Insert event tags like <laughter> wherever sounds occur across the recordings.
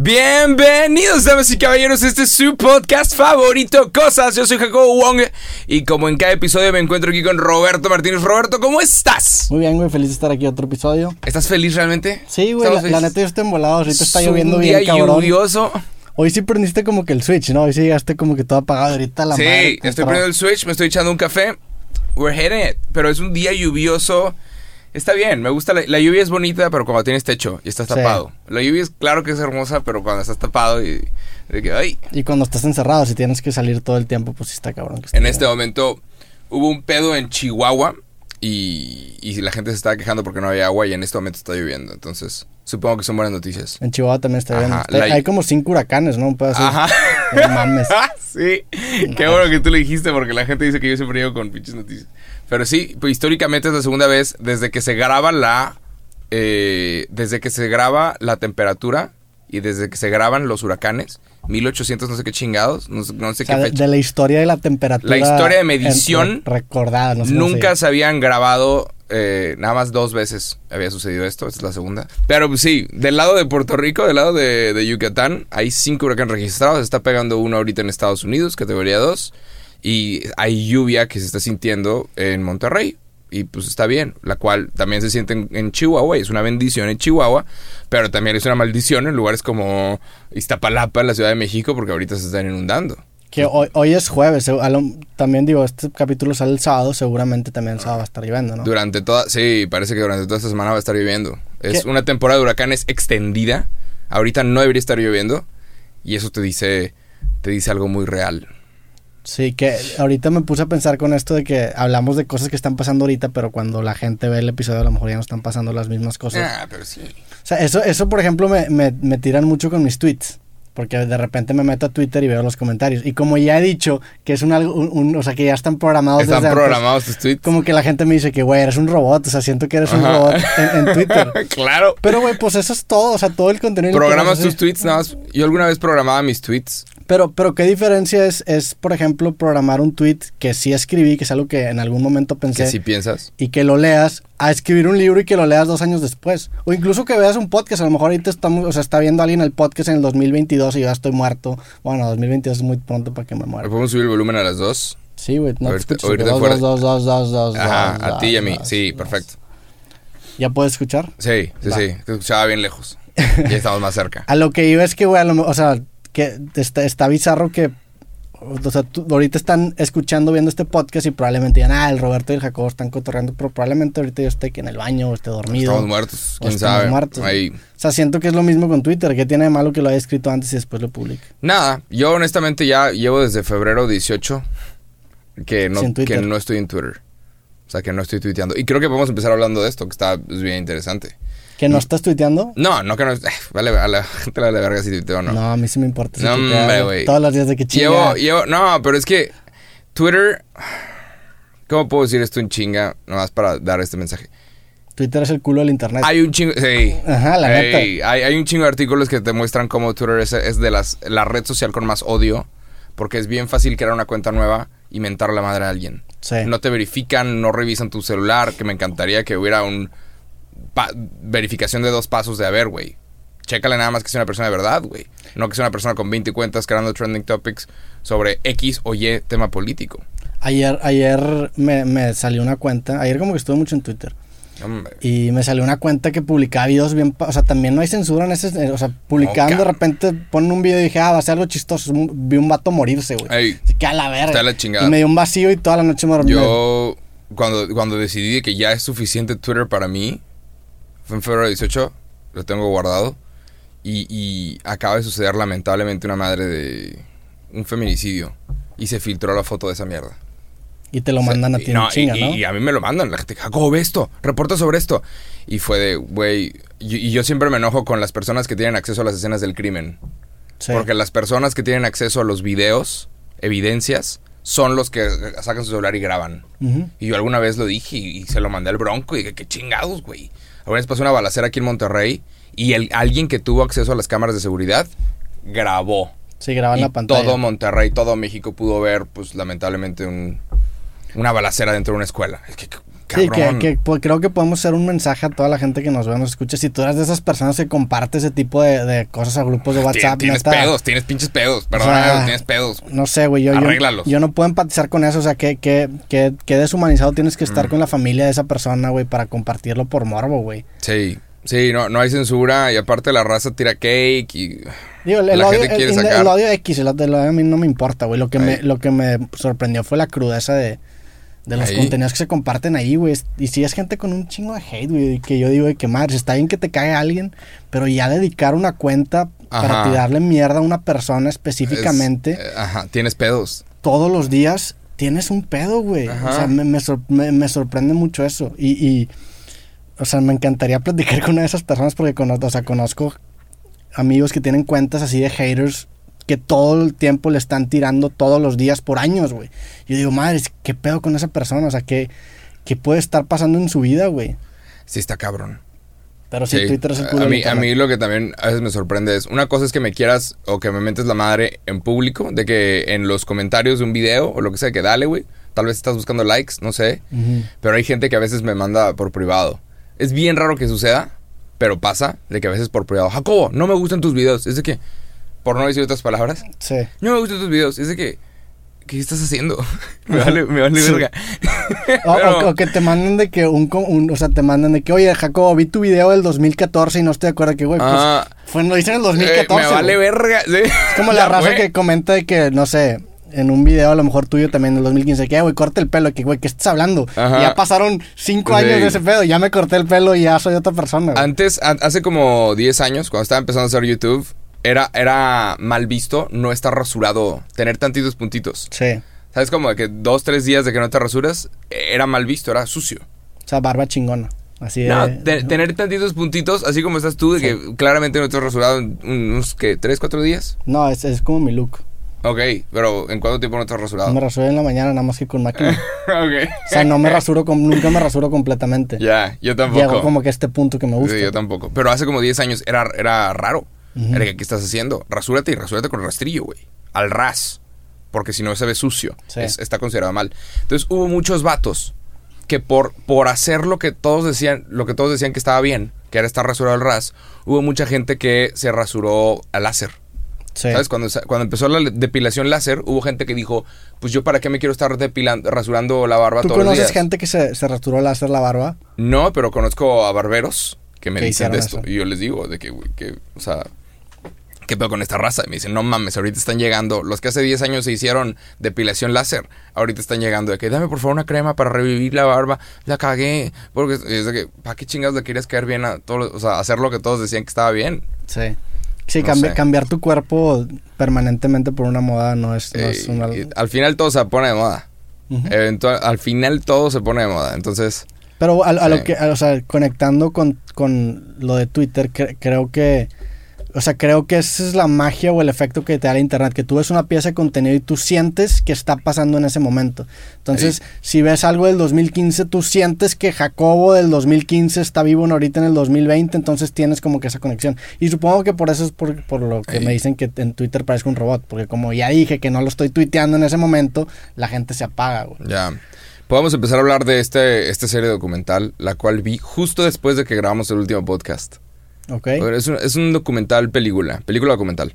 Bienvenidos, damas y caballeros, este es su podcast favorito, Cosas. Yo soy Jacobo Wong y como en cada episodio me encuentro aquí con Roberto Martínez. Roberto, ¿cómo estás? Muy bien, güey, feliz de estar aquí otro episodio. ¿Estás feliz realmente? Sí, güey, la, la, neta yo estoy embolado, ahorita está Es lloviendo un bien, día cabrón. lluvioso. Hoy sí prendiste como que el switch, ¿no? Hoy sí llegaste como que todo apagado, ahorita la Sí, madre. estoy poniendo el switch, me estoy echando un café. We're hitting it. Pero es un día lluvioso. Está bien, me gusta. La, la lluvia es bonita, pero cuando tienes techo y estás Sí. tapado. La lluvia es claro que es hermosa, pero cuando estás tapado y. de que, ay. Y cuando estás encerrado, si tienes que salir todo el tiempo, pues sí está cabrón. que esté En este momento hubo un pedo en Chihuahua y, y la gente se estaba quejando porque no había agua y en este momento está lloviendo. Entonces, supongo que son buenas noticias. En Chihuahua también está Está- la- Hay como cinco huracanes, ¿no? Un pedazo. Ajá. No mames. <laughs> sí. Qué bueno que tú lo dijiste porque la gente dice que yo siempre llego con pinches noticias. Pero sí, pues históricamente es la segunda vez desde que se graba la... eh, desde que se graba la temperatura y desde que se graban los huracanes. 1800 no sé qué chingados. No, sé- no sé O sea, qué fecha. de la historia de la temperatura. La historia de medición re- recordada, no sé Nunca se habían grabado, eh, nada más dos veces había sucedido esto, esta es la segunda. Pero pues, sí, del lado de Puerto Rico, del lado de, de Yucatán, hay cinco huracanes registrados. Se está pegando uno ahorita en Estados Unidos, categoría 2. Y hay lluvia que se está sintiendo en Monterrey. Y pues está bien, la cual también se siente en, en Chihuahua y es una bendición en Chihuahua, pero también es una maldición en lugares como Iztapalapa, la Ciudad de México, porque ahorita se están inundando. Que hoy, hoy es jueves, también digo, este capítulo sale el sábado, seguramente también el sábado va a estar lloviendo, ¿no? Durante toda, sí, parece que durante toda esta semana va a estar lloviendo. Es ¿Qué? una temporada de huracanes extendida. Ahorita no debería estar lloviendo y eso te dice te dice algo muy real. Sí, que ahorita me puse a pensar con esto de que hablamos de cosas que están pasando ahorita, pero cuando la gente ve el episodio a lo mejor ya no están pasando las mismas cosas. Ah, pero sí. O sea, eso, eso por ejemplo, me, me, me tiran mucho con mis tweets. Porque de repente me meto a Twitter y veo los comentarios. Y como ya he dicho que es un, algo- un- un- o sea, que ya están programados Están desde antes, programados tus tweets. como que la gente me dice que, güey, eres un robot. O sea, siento que eres un robot en, en Twitter. <laughs> claro. Pero, güey, pues eso es todo. O sea, todo el contenido. Programas tus así. tweets nada más. Yo alguna vez programaba mis tweets. Pero, pero ¿qué diferencia es, es, por ejemplo, programar un tweet que sí escribí, que es algo que en algún momento pensé, Que si piensas. y que lo leas, a escribir un libro y que lo leas dos años después? O incluso que veas un podcast, a lo mejor ahorita estamos, o sea, está viendo alguien el podcast en el 2022 y yo ya estoy muerto. Bueno, 2022 es muy pronto para que me ¿Le muera. podemos subir el volumen a las dos? Sí, güey, no te Ahorita- escuchas. ahorita Dos, fuera- dos, dos, dos, dos, Ajá, dos, a ti y a mí. dos, Sí, perfecto. ¿Ya puedes escuchar? Sí, sí, Va. sí. Te escuchaba bien lejos. <laughs> Ya estamos más cerca. A lo que iba es que, güey, a o sea, que está, está bizarro que, o sea, tú- ahorita están escuchando, viendo este podcast y probablemente digan, ah, el Roberto y el Jacobo están cotorreando, pero probablemente ahorita yo esté aquí en el baño o esté dormido. Estamos muertos. ¿Quién estamos sabe? muertos. Ahí. O sea, siento que es lo mismo con Twitter, que tiene de malo que lo haya escrito antes y después lo publique. Nada, yo honestamente ya llevo desde febrero 18 que no, que no estoy en Twitter. O sea, que no estoy tuiteando. Y creo que podemos empezar hablando de esto, que está es bien interesante. ¿Que no estás tuiteando? No, no que no... <sighs> Vale, a la gente le vale verga si tuiteo o no. No, a mí sí me importa. si No, güey. Todos los días de que chinga. Llevo, llevo... No, pero es que Twitter... ¿Cómo puedo decir esto en chinga? Nomás para dar este mensaje. Twitter es el culo del internet. Hay un chingo... Sí. Ajá, la Ey, neta. hay, hay un chingo de artículos que te muestran cómo Twitter es, es de las, la red social con más odio. Porque es bien fácil crear una cuenta nueva y mentar la madre a alguien. Sí. No te verifican, no revisan tu celular, que me encantaría que hubiera un verificación de dos pasos de a ver, güey. Chécale nada más que sea una persona de verdad, güey. No que sea una persona con 20 cuentas creando trending topics sobre X o Y tema político. Ayer, ayer me, me salió una cuenta, ayer como que estuve mucho en Twitter. Hombre. Y me salió una cuenta que publicaba videos bien... O sea, también no hay censura en ese... O sea, publicaban de repente, ponen un video y dije, ah, va a ser algo chistoso. Un- Vi un vato morirse, güey. Que a la verga. Está la chingada. Y me dio un vacío y toda la noche me dormí. yo, cuando, cuando decidí que ya es suficiente Twitter para mí, fue en febrero 18, lo tengo guardado. Y, y acaba de suceder lamentablemente una madre de un feminicidio. Y se filtró la foto de esa mierda. Y te lo mandan a ti no, chinga, y, ¿no? y a mí me lo mandan. La gente, Jacobo, ve esto, reporta sobre esto. Y fue de, güey. Y, yo siempre me enojo con las personas que tienen acceso a las escenas del crimen. Sí. Porque las personas que tienen acceso a los videos, evidencias, son los que sacan su celular y graban. Y yo alguna vez lo dije y, y se lo mandé al bronco y dije, qué chingados, güey. Alguna vez pasó una balacera aquí en Monterrey y el, alguien que tuvo acceso a las cámaras de seguridad grabó. Sí, graban y la pantalla. todo Monterrey, todo México pudo ver, pues lamentablemente, un, una balacera dentro de una escuela. Es que, Sí, que, cabrón. que, pues, creo que podemos hacer un mensaje a toda la gente que nos ve, nos escucha. Si tú eres de esas personas que comparte ese tipo de, de cosas a grupos de WhatsApp, tienes neta, pedos, tienes pinches pedos. Perdón, sea, tienes pedos. No sé, güey. Yo, yo, no puedo empatizar con eso. O sea, que, que, que, que deshumanizado tienes que estar Mm. con la familia de esa persona, güey, para compartirlo por morbo, güey. Sí, sí, no, no hay censura y aparte la raza tira cake y... Digo, el, odio, quiere el- sacar. el odio X, el, odio a mí no me importa, güey. Lo que, me, lo que me sorprendió fue la crudeza de, de los Ahí. contenidos que se comparten ahí, güey. Y si es gente con un chingo de hate, güey. y Que yo digo de que madre, está bien que te caiga alguien, pero ya dedicar una cuenta para tirarle mierda a una persona específicamente es- eh, ajá, tienes pedos. todos los días, tienes un pedo, güey. Ajá. O sea, me, me sor- me- me sorprende mucho eso. Y, y, o sea, me encantaría <laughs> platicar con una de esas personas porque conozco, o sea, conozco amigos que tienen cuentas así de haters que todo el tiempo le están tirando todos los días por años, güey. Yo digo, madre, ¿qué pedo con esa persona? O sea, ¿qué, qué puede estar pasando en su vida, güey? Sí está cabrón. Pero sí, Sí. Twitter es el culo a mí, a mí lo que también a veces me sorprende es, una cosa es que me quieras o que me mentes la madre en público, de que en los comentarios de un video o lo que sea, que dale, güey. Tal vez estás buscando likes, no sé. Pero hay gente que a veces me manda por privado. Es bien raro que suceda, pero pasa de que a veces por privado. Jacobo, no me gustan tus videos. Es de que, por no decir otras palabras, Sí. no me gustan tus videos. Es de que, ¿qué estás haciendo? <laughs> me vale, me vale Sí. verga. <laughs> O, Pero- o- o que te manden de que un, o sea, te mandan de que, oye, Jacobo, vi tu video del 2014 y no estoy de acuerdo que, güey, pues, Ah, fue, lo hice en el eh, 2014. me vale güey. verga. sí. Es como la raza que comenta de que, no sé, en un video a lo mejor tuyo también del 2015, que, "Eh, güey, corta el pelo, que, güey, ¿qué estás hablando? Ajá. Ya pasaron cinco Sí. años de ese pedo, ya me corté el pelo y ya soy otra persona, güey. Antes, an- hace como 10 años, cuando estaba empezando a hacer YouTube, era, era mal visto no estar rasurado, tener tantitos puntitos. Sí. ¿Sabes? Como de que dos, tres días de que no te rasuras, era mal visto, era sucio. O sea, barba chingona. Así de... No, te- tener tantitos puntitos, así como estás tú, de que claramente no te has rasurado en unos, ¿qué? ¿Tres, cuatro días? No, es, es como mi look. Ok, pero ¿en cuánto tiempo no te has rasurado? Me rasuro en la mañana nada más que con máquina. <laughs> ok. O sea, no me rasuro, com- nunca me rasuro completamente. Ya, yo tampoco. Llego como que a este punto que me gusta. Sí, yo tampoco. Pero hace como 10 años era, era raro. Que, ¿qué estás haciendo? Rasúrate y rasúrate con rastrillo, güey. Al ras. Porque si no se ve sucio. Sí. Es- está considerado mal. Entonces hubo muchos vatos que por, por hacer lo que todos decían, lo que todos decían que estaba bien, que era estar rasurado al ras, hubo mucha gente que se rasuró al láser. Sí. ¿Sabes? Cuando, cuando empezó la depilación láser, hubo gente que dijo, pues yo para qué me quiero estar depilando, rasurando la barba ¿Tú todos los conoces días. gente que se, se rasuró al hacer la barba? No, pero conozco a barberos que me ¿Qué dicen de esto. eso? Y yo les digo de que, que, o sea, ¿qué pedo con esta raza? Y me dicen, no mames, ahorita están llegando, los que hace 10 años se hicieron depilación láser, ahorita están llegando de que, dame por favor una crema para revivir la barba, la cagué. Porque es de que, ¿para qué chingados le querías caer bien a todos? O sea, hacer lo que todos decían que estaba bien. Sí. Sí, No cambi- sé. cambiar tu cuerpo permanentemente por una moda no es, no es Eh, una... al final todo se pone de moda. Eventual- al final todo se pone de moda. Entonces, Pero a, a sí. lo que, a- o sea, conectando con, con lo de Twitter, cre- creo que, o sea, creo que esa es la magia o el efecto que te da el internet, que tú ves una pieza de contenido y tú sientes que está pasando en ese momento. Entonces, si ves algo del 2015, tú sientes que Jacobo del 2015 está vivo en ahorita en el 2020, entonces tienes como que esa conexión. Y supongo que por eso es por, por lo que me dicen que en Twitter parezco un robot, porque como ya dije que no lo estoy tuiteando en ese momento, la gente se apaga, güey. Ya. Podemos empezar a hablar de este, esta serie documental, la cual vi justo después de que grabamos el último podcast. ¿Ok? Es un, es un documental película, película documental,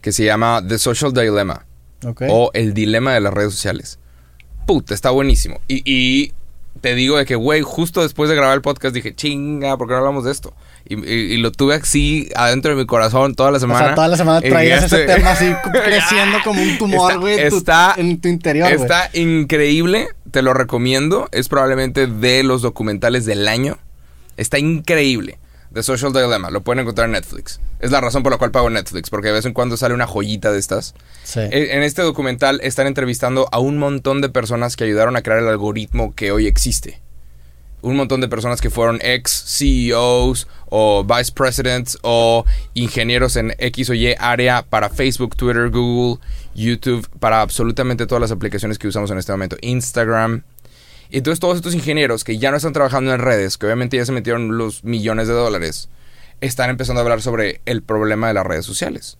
que se llama The Social Dilemma o El Dilema de las Redes Sociales. Puta, está buenísimo. Y, y te digo de que, güey, justo después de grabar el podcast dije, chinga, ¿por qué no hablamos de esto? Y, y- y lo tuve así adentro de mi corazón toda la O semana. sea, toda la semana traías ese este- tema así <laughs> creciendo como un tumor, güey, en tu- está- en tu interior. Está increíble, te lo recomiendo. Es probablemente de los documentales del año. Está increíble. The Social Dilemma, lo pueden encontrar en Netflix. Es la razón por la cual pago Netflix, porque de vez en cuando sale una joyita de estas. Sí. E- En este documental están entrevistando a un montón de personas que ayudaron a crear el algoritmo que hoy existe. Un montón de personas que fueron ex CEOs o vice presidents o ingenieros en X o Y área para Facebook, Twitter, Google, YouTube, para absolutamente todas las aplicaciones que usamos en este momento, Instagram. Y entonces todos estos ingenieros que ya no están trabajando en redes, que obviamente ya se metieron los millones de dólares, están empezando a hablar sobre el problema de las redes sociales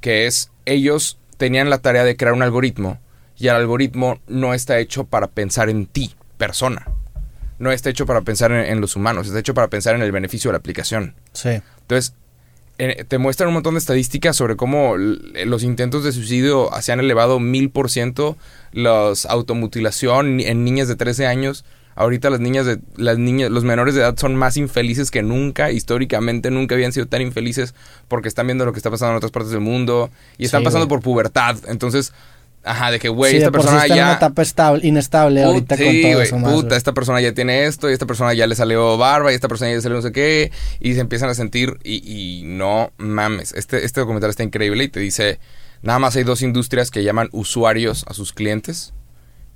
que es ellos tenían la tarea de crear un algoritmo y el algoritmo no está hecho para pensar en ti, persona. no está hecho para pensar en, en los humanos, está hecho para pensar en el beneficio de la aplicación. Sí. Entonces, te muestran un montón de estadísticas sobre cómo los intentos de suicidio se han elevado mil por ciento, los automutilación en niñas de 13 años. Ahorita las niñas de las niñas, los menores de edad son más infelices que nunca. Históricamente nunca habían sido tan infelices porque están viendo lo que está pasando en otras partes del mundo y están Sí, pasando por pubertad. Entonces, ajá, de que güey, sí, esta por sí persona está en ya una etapa estable, inestable Put- ahorita con todo eso más. puta, esta persona ya tiene esto, y esta persona ya le salió barba, y esta persona ya le salió no sé qué, y se empiezan a sentir, y, y no mames. Este, este documental está increíble y te dice, nada más hay dos industrias que llaman usuarios a sus clientes,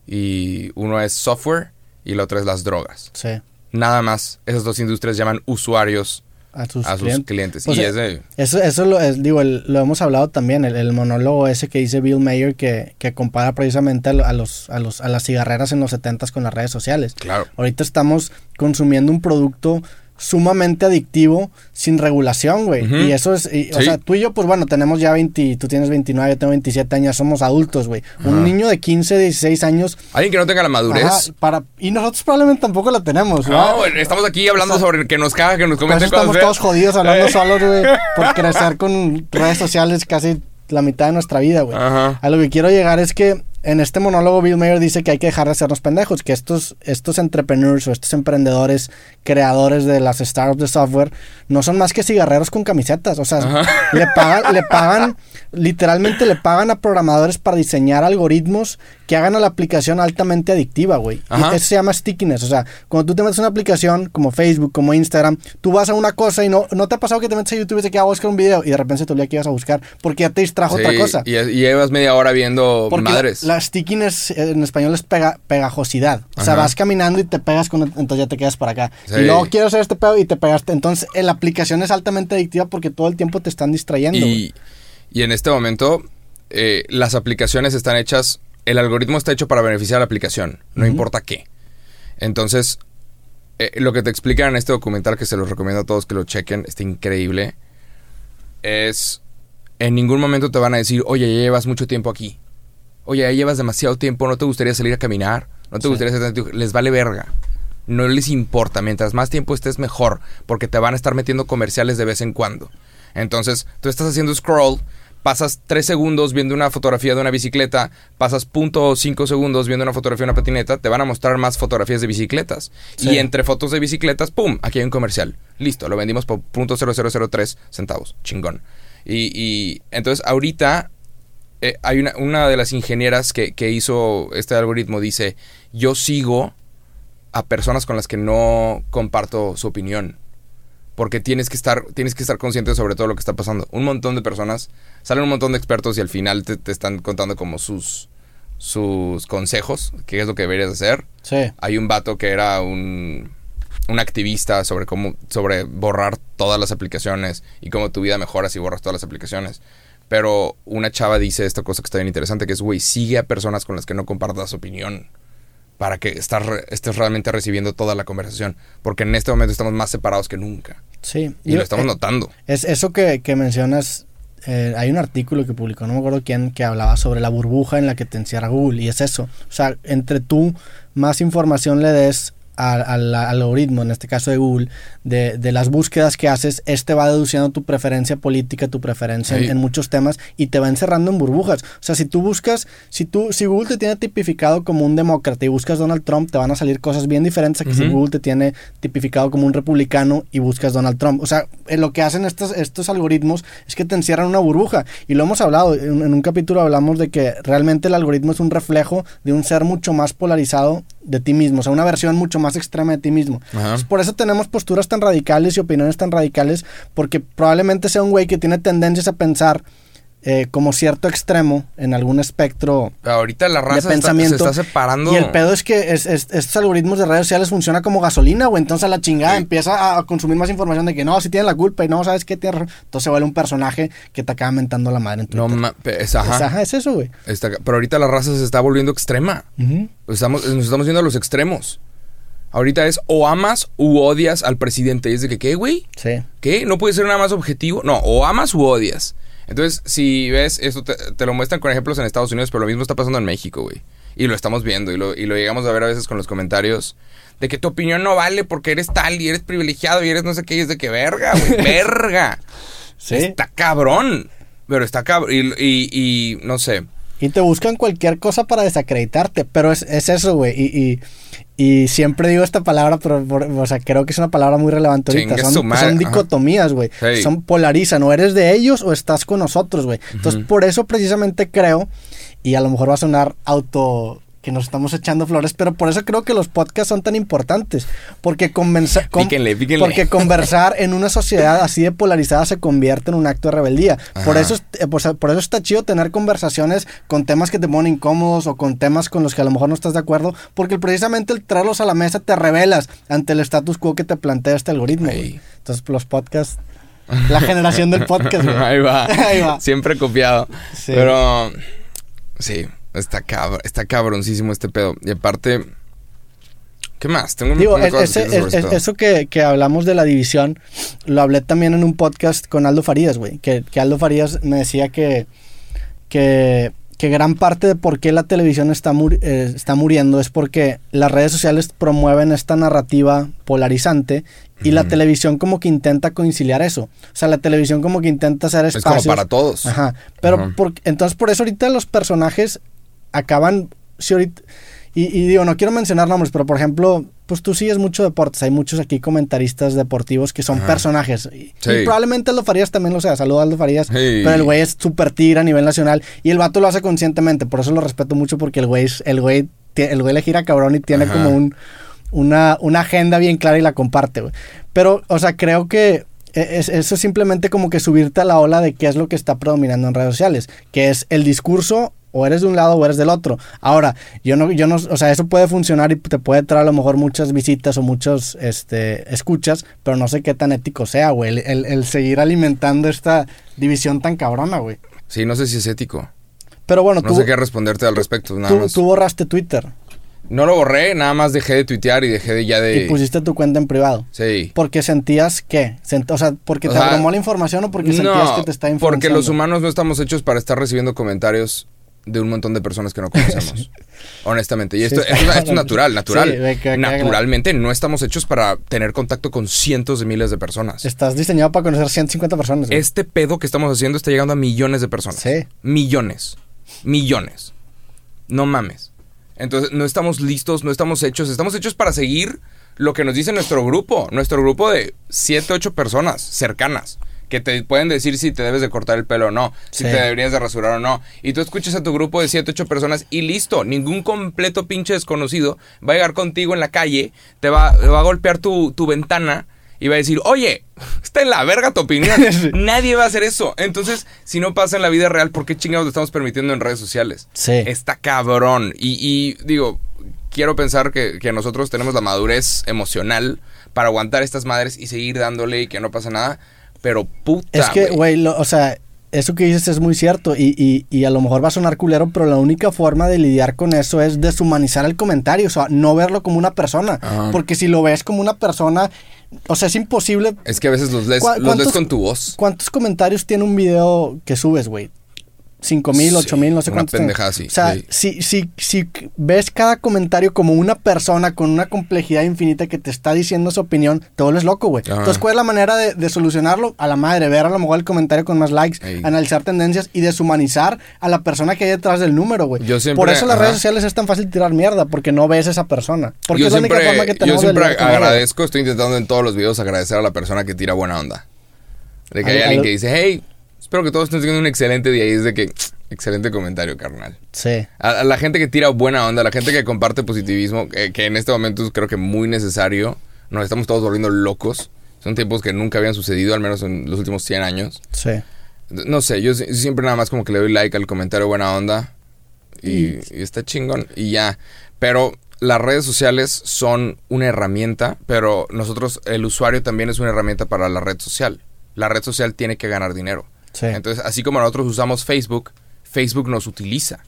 y uno es software y la otra es las drogas. Sí, Nada más, esas dos industrias llaman usuarios a sus a sus clientes. y de... Eso, eso lo, es- digo, el- lo hemos hablado también, el, el monólogo ese que dice Bill Mayer que, que compara precisamente a, a los, a, los, a las cigarreras en los 70 con las redes sociales. Claro. Ahorita estamos consumiendo un producto sumamente adictivo sin regulación, güey. Y eso es, y, o sea, tú y yo, pues bueno, tenemos ya 20, tú tienes 29, yo tengo 27 años, somos adultos, güey. Un niño de 15, 16 años, Alguien que no tenga la madurez. ajá, para, y nosotros probablemente tampoco la tenemos, ¿verdad? No, güey, estamos aquí hablando O sea, sobre que nos caga, que nos comenten estamos cosas todos feas. jodidos hablando Eh. <laughs> solos, güey, por crecer con redes sociales casi la mitad de nuestra vida, güey. Ajá. A lo que quiero llegar es que en este monólogo Bill Mayer dice que hay que dejar de hacernos pendejos, que estos, estos entrepreneurs o estos emprendedores, creadores de las startups de software, no son más que cigarreros con camisetas. O sea, Ajá. le pagan, le pagan, literalmente le pagan a programadores para diseñar algoritmos que hagan a la aplicación altamente adictiva, güey. Y. Eso se llama stickiness. O sea, cuando tú te metes en una aplicación como Facebook, como Instagram, tú vas a una cosa y no, no te ha pasado que te metes a YouTube y dices que voy a buscar un video y de repente se te olvida que ibas a buscar porque ya te distrajo otra cosa. Y, y llevas media hora viendo Porque la- madres. La, stickiness en español es pega- pegajosidad. O sea, Ajá. vas caminando y te pegas con entonces ya te quedas para acá. Sí. Y luego quiero hacer este pedo y te pegaste. Entonces, eh, la aplicación es altamente adictiva porque todo el tiempo te están distrayendo. Y, y en este momento, eh, las aplicaciones están hechas. El algoritmo está hecho para beneficiar a la aplicación, no importa qué. Entonces, eh, lo que te explican en este documental, que se los recomiendo a todos que lo chequen, está increíble. Es. En ningún momento te van a decir, oye, ya llevas mucho tiempo aquí. Oye, ya llevas demasiado tiempo, ¿no te gustaría salir a caminar? ¿No te Sí. gustaría hacer? Les vale verga. No les importa. Mientras más tiempo estés, mejor. Porque te van a estar metiendo comerciales de vez en cuando. Entonces, tú estás haciendo scroll, pasas tres segundos viendo una fotografía de una bicicleta, pasas punto cinco segundos viendo una fotografía de una patineta, te van a mostrar más fotografías de bicicletas. Sí. Y entre fotos de bicicletas, ¡pum! Aquí hay un comercial. Listo, lo vendimos por punto .0003 centavos. Chingón. Y, y entonces ahorita eh, hay una, una de las ingenieras que, que hizo este algoritmo dice, yo sigo a personas con las que no comparto su opinión. Porque tienes que estar, tienes que estar consciente sobre todo lo que está pasando. Un montón de personas, salen un montón de expertos y al final te, te están contando como sus, sus consejos, qué es lo que deberías hacer. Sí. Hay un vato que era un, un activista sobre cómo, sobre borrar todas las aplicaciones y cómo tu vida mejora si borras todas las aplicaciones. Pero una chava dice esta cosa que está bien interesante, que es, güey, sigue a personas con las que no compartas opinión para que estés realmente recibiendo toda la conversación. Porque en este momento estamos más separados que nunca. Sí. Y lo estamos eh, notando. Es eso que, que mencionas. eh, hay un artículo que publicó, no me acuerdo quién, que hablaba sobre la burbuja en la que te encierra Google. Y es eso. O sea, entre tú más información le des al, al- al algoritmo, en este caso de Google, de, de las búsquedas que haces, este va deduciendo tu preferencia política, tu preferencia en, Sí. en muchos temas y te va encerrando en burbujas. O sea, si tú buscas, si tú, si Google te tiene tipificado como un demócrata y buscas Donald Trump, te van a salir cosas bien diferentes a que si. Google te tiene tipificado como un republicano y buscas Donald Trump. O sea, eh, lo que hacen estos, estos algoritmos es que te encierran en una burbuja. Y lo hemos hablado, en, en un capítulo hablamos de que realmente el algoritmo es un reflejo de un ser mucho más polarizado de ti mismo, o sea, una versión mucho más extrema de ti mismo. Entonces, por eso tenemos posturas tan radicales y opiniones tan radicales, porque probablemente sea un güey que tiene tendencias a pensar eh, como cierto extremo en algún espectro Ahorita la de raza está- pensamiento. se está separando. Y el pedo es que es- es- estos algoritmos de redes sociales funcionan como gasolina, güey. Entonces a la chingada Sí. empieza a, consumir más información de que no, si tiene la culpa y no, ¿sabes qué? Entonces se vuelve un personaje que te acaba mentando la madre en No, Twitter. ma- pe- es, Es- ajá. ajá, es eso, güey. Está- pero ahorita la raza se está volviendo extrema. Ujú. Estamos, nos estamos viendo a los extremos. Ahorita es o amas u odias al presidente. Y es de que, ¿qué, güey? Sí. ¿Qué? ¿No puede ser nada más objetivo? No, o amas u odias. Entonces, si ves, esto te, te lo muestran con ejemplos en Estados Unidos, pero lo mismo está pasando en México, güey. Y lo estamos viendo y lo, y lo llegamos a ver a veces con los comentarios de que tu opinión no vale porque eres tal y eres privilegiado y eres no sé qué. Y es de que verga, güey, <laughs> verga. Sí. Está cabrón. Pero está cabrón. Y, y, y no sé. Y te buscan cualquier cosa para desacreditarte, pero es, es eso, güey. Y, y, y siempre digo esta palabra, pero por- o sea, creo que es una palabra muy relevante ahorita. Son, dicotomías, güey. Son polarizan, o eres de ellos o estás con nosotros, güey. Entonces, por eso precisamente creo, y a lo mejor va a sonar auto que nos estamos echando flores, pero por eso creo que los podcasts son tan importantes, porque convenza- con- Píquenle, píquenle. porque <laughs> conversar en una sociedad así de polarizada se convierte en un acto de rebeldía. Por Ajá. eso, es- eh, por eso está chido tener conversaciones con temas que te ponen incómodos o con temas con los que a lo mejor no estás de acuerdo, porque precisamente el traerlos a la mesa te revelas ante el status quo que te plantea este algoritmo. Entonces, los podcasts, la generación del podcast. <laughs> güey. Ahí va. <laughs> Ahí va. Siempre copiado. Sí. Pero sí, está cabr está cabroncísimo este pedo. Y aparte, ¿qué más? Tengo Digo, es- cosas ese- decir sobre es- eso que, que hablamos de la división, lo hablé también en un podcast con Aldo Farías, güey. Que, que Aldo Farías me decía que, que, que gran parte de por qué la televisión está, muri- eh, está muriendo es porque las redes sociales promueven esta narrativa polarizante y la televisión como que intenta conciliar eso. O sea, la televisión como que intenta hacer Es espacios. como para todos. Ajá. Pero por- entonces por eso ahorita los personajes acaban. si ahorita- y, y digo, no quiero mencionar nombres, pero por ejemplo, pues tú sigues mucho deportes. Hay muchos aquí comentaristas deportivos que son Ajá. personajes. Y, Sí. y probablemente Aldo Farías también lo sea. Saludos a Aldo Farías. Pero el güey es súper tigre a nivel nacional. Y el vato lo hace conscientemente. Por eso lo respeto mucho porque el güey, es- el güey, el güey le gira cabrón y tiene Ajá. como un, una, una agenda bien clara y la comparte, güey. Pero, o sea, creo que e- es- eso es simplemente como que subirte a la ola de qué es lo que está predominando en redes sociales, que es el discurso o eres de un lado o eres del otro. Ahora, yo no, yo no, o sea, eso puede funcionar y te puede traer a lo mejor muchas visitas o muchos este, escuchas, pero no sé qué tan ético sea, güey, el, el- el seguir alimentando esta división tan cabrona, güey. Sí, no sé si es ético. Pero bueno, No tú, sé qué responderte al respecto. Nada tú, más. tú borraste Twitter No lo borré, nada más dejé de tuitear y dejé de ya de. y pusiste tu cuenta en privado. Sí. Porque sentías que, o sea, porque O te sea, abrumó la información o porque sentías que te está influenciando. porque los humanos no estamos hechos para estar recibiendo comentarios de un montón de personas que no conocemos. <laughs> honestamente. Y esto, está esto- esto es natural, natural. Sí, Naturalmente no estamos hechos para tener contacto con cientos de miles de personas. Estás diseñado para conocer 150 personas. güey. Este pedo que estamos haciendo está llegando a millones de personas. Sí. Millones. Millones. No mames. Entonces, no estamos listos, no estamos hechos. Estamos hechos para seguir lo que nos dice nuestro grupo. Nuestro grupo de 7, 8 personas cercanas. Que te pueden decir si te debes de cortar el pelo o no. Si te deberías de rasurar o no. Y tú escuchas a tu grupo de 7, 8 personas y listo. Ningún completo pinche desconocido va a llegar contigo en la calle, te va, va a golpear tu, tu ventana y va a decir, oye, está en la verga tu opinión. <laughs> Nadie va a hacer eso. Entonces, si no pasa en la vida real, ¿por qué chingados lo estamos permitiendo en redes sociales? Sí. Está cabrón. Y, y, digo, quiero pensar que, que nosotros tenemos la madurez emocional para aguantar estas madres y seguir dándole y que no pasa nada. Pero puta. Es que, güey, o sea, eso que dices es muy cierto y, y, y a lo mejor va a sonar culero, pero la única forma de lidiar con eso es deshumanizar el comentario, o sea, no verlo como una persona. Ajá. Porque si lo ves como una persona, o sea, es imposible. Es que a veces los lees, ¿Cuá- los lees con tu voz. ¿Cuántos comentarios tiene un video que subes, güey? Cinco mil, Sí, ocho mil, no sé tiene. pendejada así, O sea, sí. si, si, si ves cada comentario como una persona con una complejidad infinita que te está diciendo su opinión, te vuelves loco, güey. Entonces, ¿cuál es la manera de, de solucionarlo? A la madre, ver a lo mejor el comentario con más likes, Ey. analizar tendencias y deshumanizar a la persona que hay detrás del número, güey. Yo siempre- Por eso las ajá. redes sociales es tan fácil tirar mierda, porque no ves a esa persona. Porque yo es la única siempre, forma que yo tenemos de siempre güey. agradezco, estoy intentando en todos los videos agradecer a la persona que tira buena onda. De que hay Al- alguien al- que dice, hey, espero que todos estén teniendo un excelente día. Y es de que, <tsk> excelente comentario, carnal. Sí. A, a la gente que tira buena onda, a la gente que comparte positivismo, que, que en este momento es creo que muy necesario. Nos estamos todos volviendo locos. Son tiempos que nunca habían sucedido, al menos en los últimos 100 años. Sí. No sé, yo si- siempre nada más como que le doy like al comentario buena onda. Y está chingón. Y ya. Pero las redes sociales son una herramienta, pero nosotros, el usuario también es una herramienta para la red social. La red social tiene que ganar dinero. Entonces, así como nosotros usamos Facebook, Facebook nos utiliza.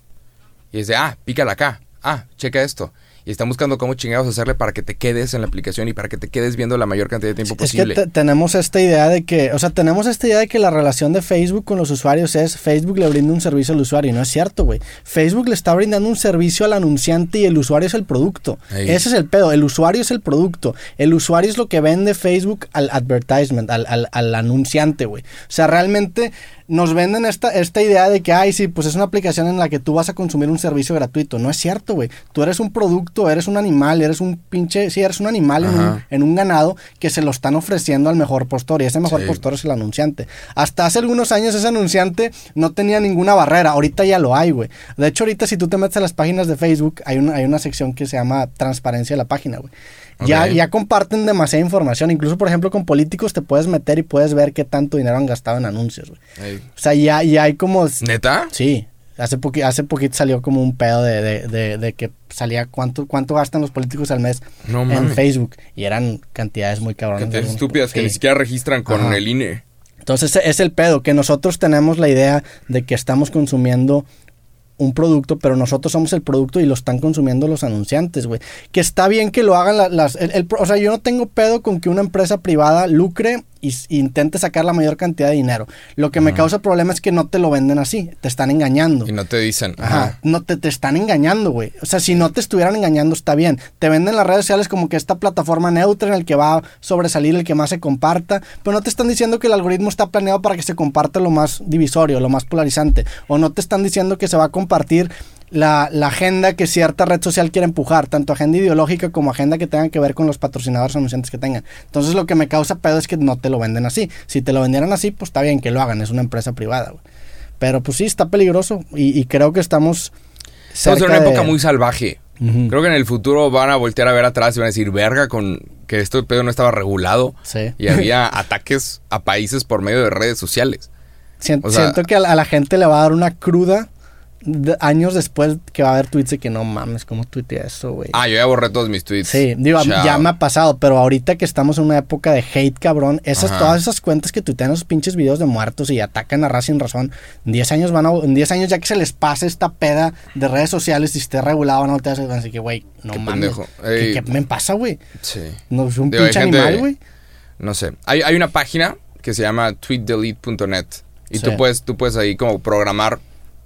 Y es de, ah, pícala acá. Ah, checa esto. Y están buscando cómo chingados hacerle para que te quedes en la aplicación y para que te quedes viendo la mayor cantidad de tiempo Es que posible. te- tenemos esta idea de que, o sea, tenemos esta idea de que la relación de Facebook con los usuarios es Facebook le brinda un servicio al usuario y no es cierto, güey. Facebook le está brindando un servicio al anunciante y el usuario es el producto. Ese es el pedo, el usuario es el producto. El usuario es lo que vende Facebook al advertisement, al, al- al anunciante, güey. O sea, realmente nos venden esta, esta idea de que, ay, sí, pues es una aplicación en la que tú vas a consumir un servicio gratuito. No es cierto, güey. Tú eres un producto, eres un animal, eres un pinche, sí, eres un animal en un, Ajá. en un ganado que se lo están ofreciendo al mejor postor y ese mejor Sí. postor es el anunciante. Hasta hace algunos años ese anunciante no tenía ninguna barrera, ahorita ya lo hay, güey. De hecho, ahorita si tú te metes a las páginas de Facebook, hay una, hay una sección que se llama transparencia de la página, güey. Ya, ya comparten demasiada información, incluso por ejemplo con políticos te puedes meter y puedes ver qué tanto dinero han gastado en anuncios, güey. Ey. O sea, ya, ya hay como... ¿Neta? Sí, hace, poqui- hace poquito salió como un pedo de, de- de- de que salía cuánto, cuánto gastan los políticos al mes No en. Facebook. Y eran cantidades muy cabronas. Cantidades estúpidas que ni siquiera registran con Ajá. el INE. Entonces es el pedo, que nosotros tenemos la idea de que estamos consumiendo un producto, pero nosotros somos el producto y lo están consumiendo los anunciantes, güey. Que está bien que lo hagan la- las... el- el- o sea, yo no tengo pedo con que una empresa privada lucre y, intente sacar la mayor cantidad de dinero. Lo que me causa problema es que no te lo venden así, te están engañando. Y no te dicen. Ajá, Ajá. no te, te están engañando, güey. O sea, si no te estuvieran engañando, está bien. Te venden las redes sociales como que esta plataforma neutra en el que va a sobresalir el que más se comparta, pero no te están diciendo que el algoritmo está planeado para que se comparta lo más divisorio, lo más polarizante. O no te están diciendo que se va a compartir la, la agenda que cierta red social quiere empujar, tanto agenda ideológica como agenda que tenga que ver con los patrocinadores anunciantes que tengan. Entonces lo que me causa pedo es que no te lo venden así. Si te lo vendieran así, pues está bien que lo hagan, es una empresa privada. Pero pues sí, está peligroso y, y creo que estamos... Estamos en una de- época muy salvaje. Creo que en el futuro van a voltear a ver atrás y van a decir, verga, con que esto pedo no estaba regulado. Sí. Y había <laughs> ataques a países por medio de redes sociales. Siento, o sea- siento que a la gente le va a dar una cruda de- años después que va a haber tweets de que no mames, ¿cómo tuiteé eso, güey? Ah, yo ya borré todos mis tweets. Sí, digo, Chao. ya me ha pasado, pero ahorita que estamos en una época de hate, cabrón, esas, Ajá. todas esas cuentas que tuitean esos pinches videos de muertos y atacan a raza sin razón, en 10 años van a, en 10 años ya que se les pase esta peda de redes sociales y esté regulado, van a voltear a hacer así que, güey, no Qué mames. ¿Qué, qué me pasa, güey? Sí. No, es un Digo, pinche gente- animal, güey. No sé. Hay, hay una página que se llama tweetdelete.net. Y Sí. tú puedes, tú puedes ahí como programar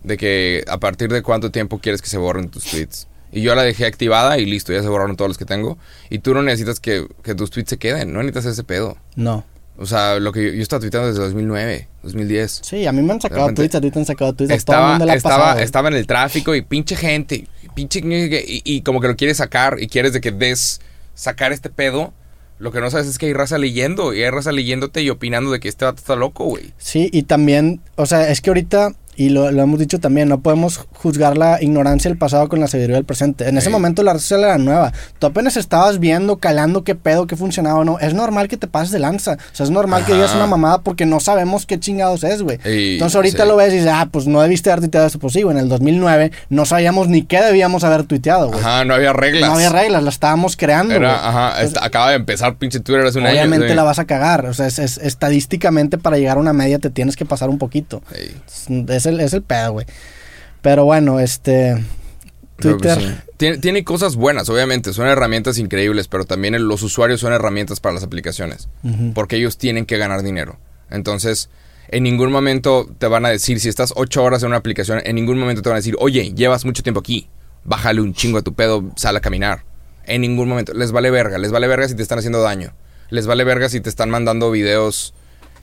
de que a partir de cuánto tiempo quieres que se borren tus tweets. Y yo la dejé activada y listo, ya se borraron todos los que tengo. Y tú no necesitas que, que tus tweets se queden, no necesitas ese pedo. No. O sea, lo que yo, yo estaba tuiteando desde 2009, 2010. Sí, a mí me han sacado tweets, a ti te han sacado tweets, a todo el Estaba, mundo estaba, pasado, estaba en el tráfico y pinche gente, y pinche y, y como que lo quieres sacar y quieres de que des sacar este pedo. Lo que no sabes es que hay raza leyendo y hay raza leyéndote y opinando de que este vato está loco, güey. Sí, y también, o sea, es que ahorita, y lo, lo hemos dicho también, no podemos juzgar la ignorancia del pasado con la sabiduría del presente. En ese momento la red social era nueva. Tú apenas estabas viendo, calando qué pedo, qué funcionaba o no. Es normal que te pases de lanza. O sea, es normal que digas una mamada porque no sabemos qué chingados es, güey. Entonces ahorita sí. lo ves y dices, ah, pues no debiste haber tuiteado esto. Pues sí, güey, en el 2009 no sabíamos ni qué debíamos haber tuiteado, güey. Ajá, no había reglas. No había reglas, la estábamos creando, güey. Ajá, acaba de empezar pinche Twitter hace un Obviamente año. la vas a cagar. O sea, es, es- estadísticamente para llegar a una media te tienes que pasar un poquito. Sí. Es el, es el pedo, güey. Pero bueno, este. Twitter. sí. Tiene, tiene cosas buenas, obviamente. Son herramientas increíbles, pero también el- los usuarios son herramientas para las aplicaciones. Porque ellos tienen que ganar dinero. Entonces, en ningún momento te van a decir, si estás ocho horas en una aplicación, en ningún momento te van a decir, oye, llevas mucho tiempo aquí. Bájale un chingo a tu pedo, sal a caminar. En ningún momento. Les vale verga. Les vale verga si te están haciendo daño. Les vale verga si te están mandando videos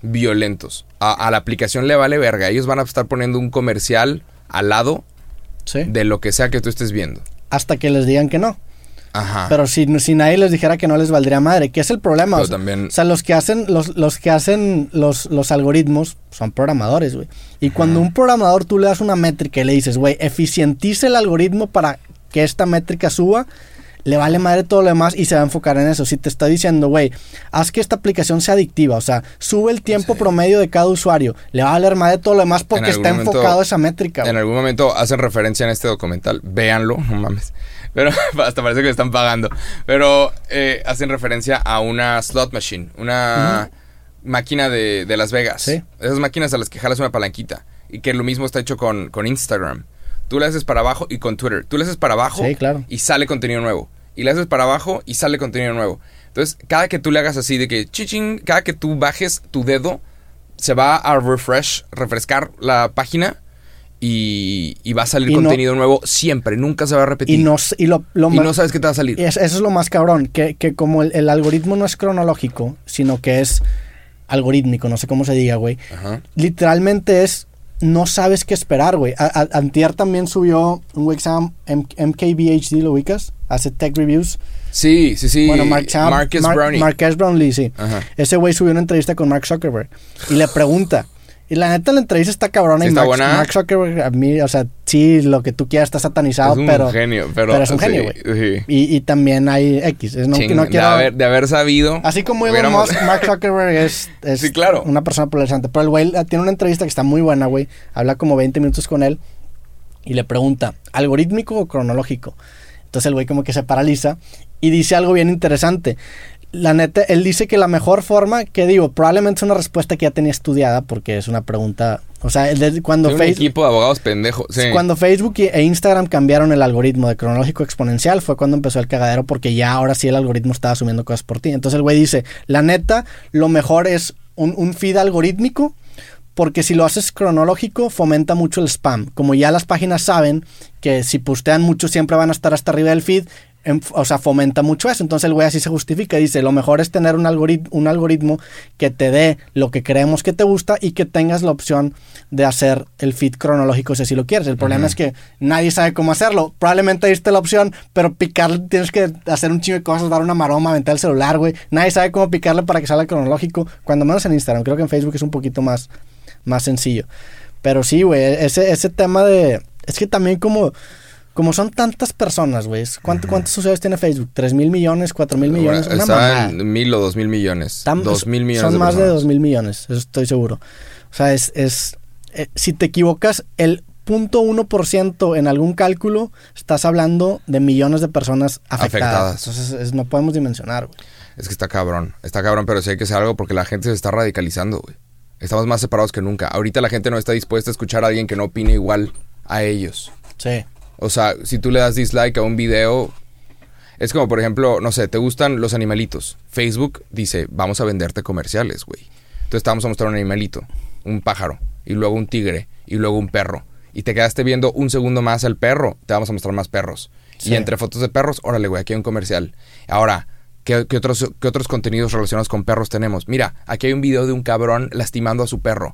violentos. A, a la aplicación le vale verga. Ellos van a estar poniendo un comercial al lado Sí. de lo que sea que tú estés viendo. Hasta que les digan que no. Ajá. Pero si, si nadie les dijera que no les valdría madre, ¿qué es el problema? Pero o sea, también- o sea, los que hacen, los, los que hacen los, los algoritmos son programadores, güey. Y cuando un programador tú le das una métrica y le dices, güey, eficientice el algoritmo para que esta métrica suba, le vale madre todo lo demás y se va a enfocar en eso. Si te está diciendo, güey, haz que esta aplicación sea adictiva, o sea, sube el tiempo Sí. promedio de cada usuario, le va a valer madre todo lo demás porque está momento- enfocado a esa métrica. En algún momento hacen referencia en este documental. Véanlo, no mames. Pero <laughs> hasta parece que me están pagando. Pero eh, hacen referencia a una slot machine, una máquina de, de Las Vegas. Sí. Esas máquinas a las que jalas una palanquita. Y que lo mismo está hecho con, con Instagram. Tú le haces para abajo y con Twitter. Tú le haces para abajo Sí, claro. y sale contenido nuevo. Y le haces para abajo y sale contenido nuevo. Entonces, cada que tú le hagas así de que chiching, cada que tú bajes tu dedo, se va a refresh, refrescar la página y, y va a salir Y no- contenido nuevo siempre. Nunca se va a repetir. Y, no, y lo, lo Y no sabes qué te va a salir. es- eso es lo más cabrón, que, que como el, el algoritmo no es cronológico, sino que es algorítmico, no sé cómo se diga, güey. Ajá. Literalmente es, no sabes qué esperar, güey. Antier también subió un güey que se llama MKBHD, ¿lo ubicas? Hace tech reviews. Sí, sí, sí. Bueno, Mark Cham- Marcus Mar- Browning. Marques Brownlee, sí. Ajá. Ese güey subió una entrevista con Mark Zuckerberg y le pregunta. Y la neta la entrevista está cabrona Sí y está Mark, buena. Zuckerberg a mí, o sea, sí, lo que tú quieras está satanizado, es un pero, genio, pero, pero es un sí, genio, güey. sí. Y, y también hay X. Es no, Ching, no de, quiero... haber, de haber sabido. Así como Elon Musk, Mark Zuckerberg es, <laughs> es Sí, claro. una persona polarizante. Pero el güey eh, tiene una entrevista que está muy buena, güey. Habla como 20 minutos con él y le pregunta, ¿algorítmico o cronológico? Entonces el güey como que se paraliza y dice algo bien interesante. La neta, él dice que la mejor forma, que digo, probablemente es una respuesta que ya tenía estudiada porque es una pregunta, o sea, cuando Sí, un Facebook... equipo de abogados pendejos. Sí. Cuando Facebook e Instagram cambiaron el algoritmo de cronológico exponencial fue cuando empezó el cagadero porque ya ahora sí el algoritmo estaba asumiendo cosas por ti. Entonces el güey dice, la neta, lo mejor es un, un feed algorítmico porque si lo haces cronológico fomenta mucho el spam. Como ya las páginas saben que si postean mucho siempre van a estar hasta arriba del feed, o sea, fomenta mucho eso. Entonces el güey así se justifica. Dice, lo mejor es tener un, algorit- un algoritmo que te dé lo que creemos que te gusta y que tengas la opción de hacer el feed cronológico si así lo quieres. El problema es que nadie sabe cómo hacerlo. Probablemente diste la opción, pero picarle tienes que hacer un chingo de cosas, dar una maroma, aventar el celular, güey. Nadie sabe cómo picarle para que salga cronológico. Cuando menos en Instagram. Creo que en Facebook es un poquito más, más sencillo. Pero sí, güey, ese, ese tema de... Es que también como... Como son tantas personas, güey. ¿cuánto- ¿Cuántos usuarios tiene Facebook? ¿3 mil millones? ¿4 mil millones? Una está en mil o dos mil millones. Tam- dos mil millones. Son de más de dos mil millones, eso estoy seguro. O sea, es... es eh, si te equivocas, el 0.1% en algún cálculo, estás hablando de millones de personas afectadas. Afectadas. Entonces, es- no podemos dimensionar, güey. Es que está cabrón. Está cabrón, pero sí hay que hacer algo porque la gente se está radicalizando, güey. Estamos más separados que nunca. Ahorita la gente no está dispuesta a escuchar a alguien que no opine igual a ellos. Sí. O sea, si tú le das dislike a un video, es como, por ejemplo, no sé, te gustan los animalitos. Facebook dice, vamos a venderte comerciales, güey. Entonces te vamos a mostrar un animalito, un pájaro, y luego un tigre, y luego un perro. Y te quedaste viendo un segundo más al perro, te vamos a mostrar más perros. Sí. Y entre fotos de perros, órale, güey, aquí hay un comercial. Ahora, ¿qué, qué otros, ¿qué otros contenidos relacionados con perros tenemos? Mira, aquí hay un video de un cabrón lastimando a su perro.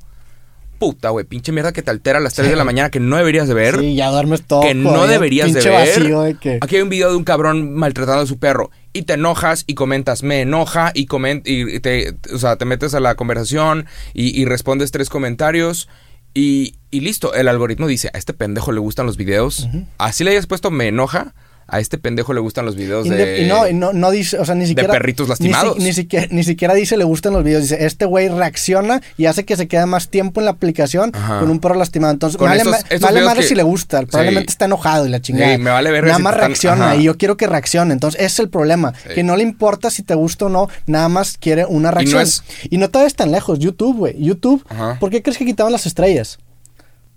Puta, güey, pinche mierda que te altera a las 3 de la mañana que no deberías de ver Sí, ya duermes todo. que no deberías de ver. vacío de que... Aquí hay un video de un cabrón maltratando a su perro y te enojas y comentas, me enoja y coment y te, o sea, te metes a la conversación y, y respondes tres comentarios y, y listo. El algoritmo dice, a este pendejo le gustan los videos. Así le hayas puesto me enoja, a este pendejo le gustan los videos de... y no, y no, no dice, o sea, ni siquiera. perritos lastimados. Ni, siquiera, ni siquiera dice le gustan los videos. Dice, este güey reacciona y hace que se quede más tiempo en la aplicación Ajá. con un perro lastimado. Entonces, Con vale, estos- ma- estos vale videos madre que- si le gusta. Probablemente Sí. está enojado y la chingada. Sí, me vale verga Nada si más están- reacciona ajá. y yo quiero que reaccione. Entonces, ese es el problema. Sí. Que no le importa si te gusta o no, nada más quiere una reacción. es- Y no te vayas tan lejos. YouTube, güey. YouTube, Ajá. ¿por qué crees que quitaban las estrellas?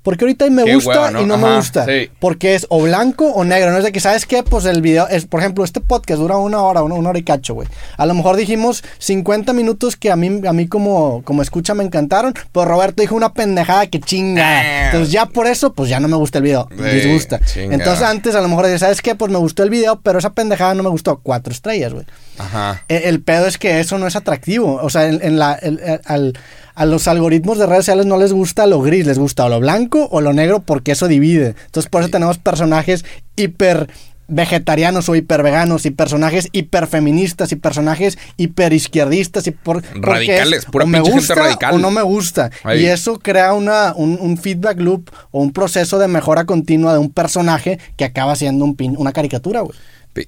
Porque ahorita me Qué gusta hueva, ¿no? y no me gusta. sí. Porque es o blanco o negro. No es de que, ¿sabes qué? Pues el video es, por ejemplo, este podcast dura una hora, una, una hora y cacho, güey. A lo mejor dijimos 50 minutos que a mí, a mí como, como escucha me encantaron, pero Roberto dijo una pendejada que chinga. Ah. Entonces ya por eso, pues ya no me gusta el video. Sí, disgusta. chinga. Entonces antes a lo mejor decía, ¿sabes qué? Pues me gustó el video, pero esa pendejada no me gustó. Cuatro estrellas, güey. Ajá. Eh, El pedo es que eso no es atractivo. O sea, en, en la, el- el- al- a los algoritmos de redes sociales no les gusta lo gris, les gusta o lo blanco o lo negro porque eso divide. Entonces, por eso tenemos personajes hiper vegetarianos o hiper veganos y personajes hiperfeministas y personajes hiper izquierdistas y por Radicales, es pura me pinche gente gusta radical. o no me gusta Ahí. y eso crea una un, un feedback loop o un proceso de mejora continua de un personaje que acaba siendo un pin- una caricatura güey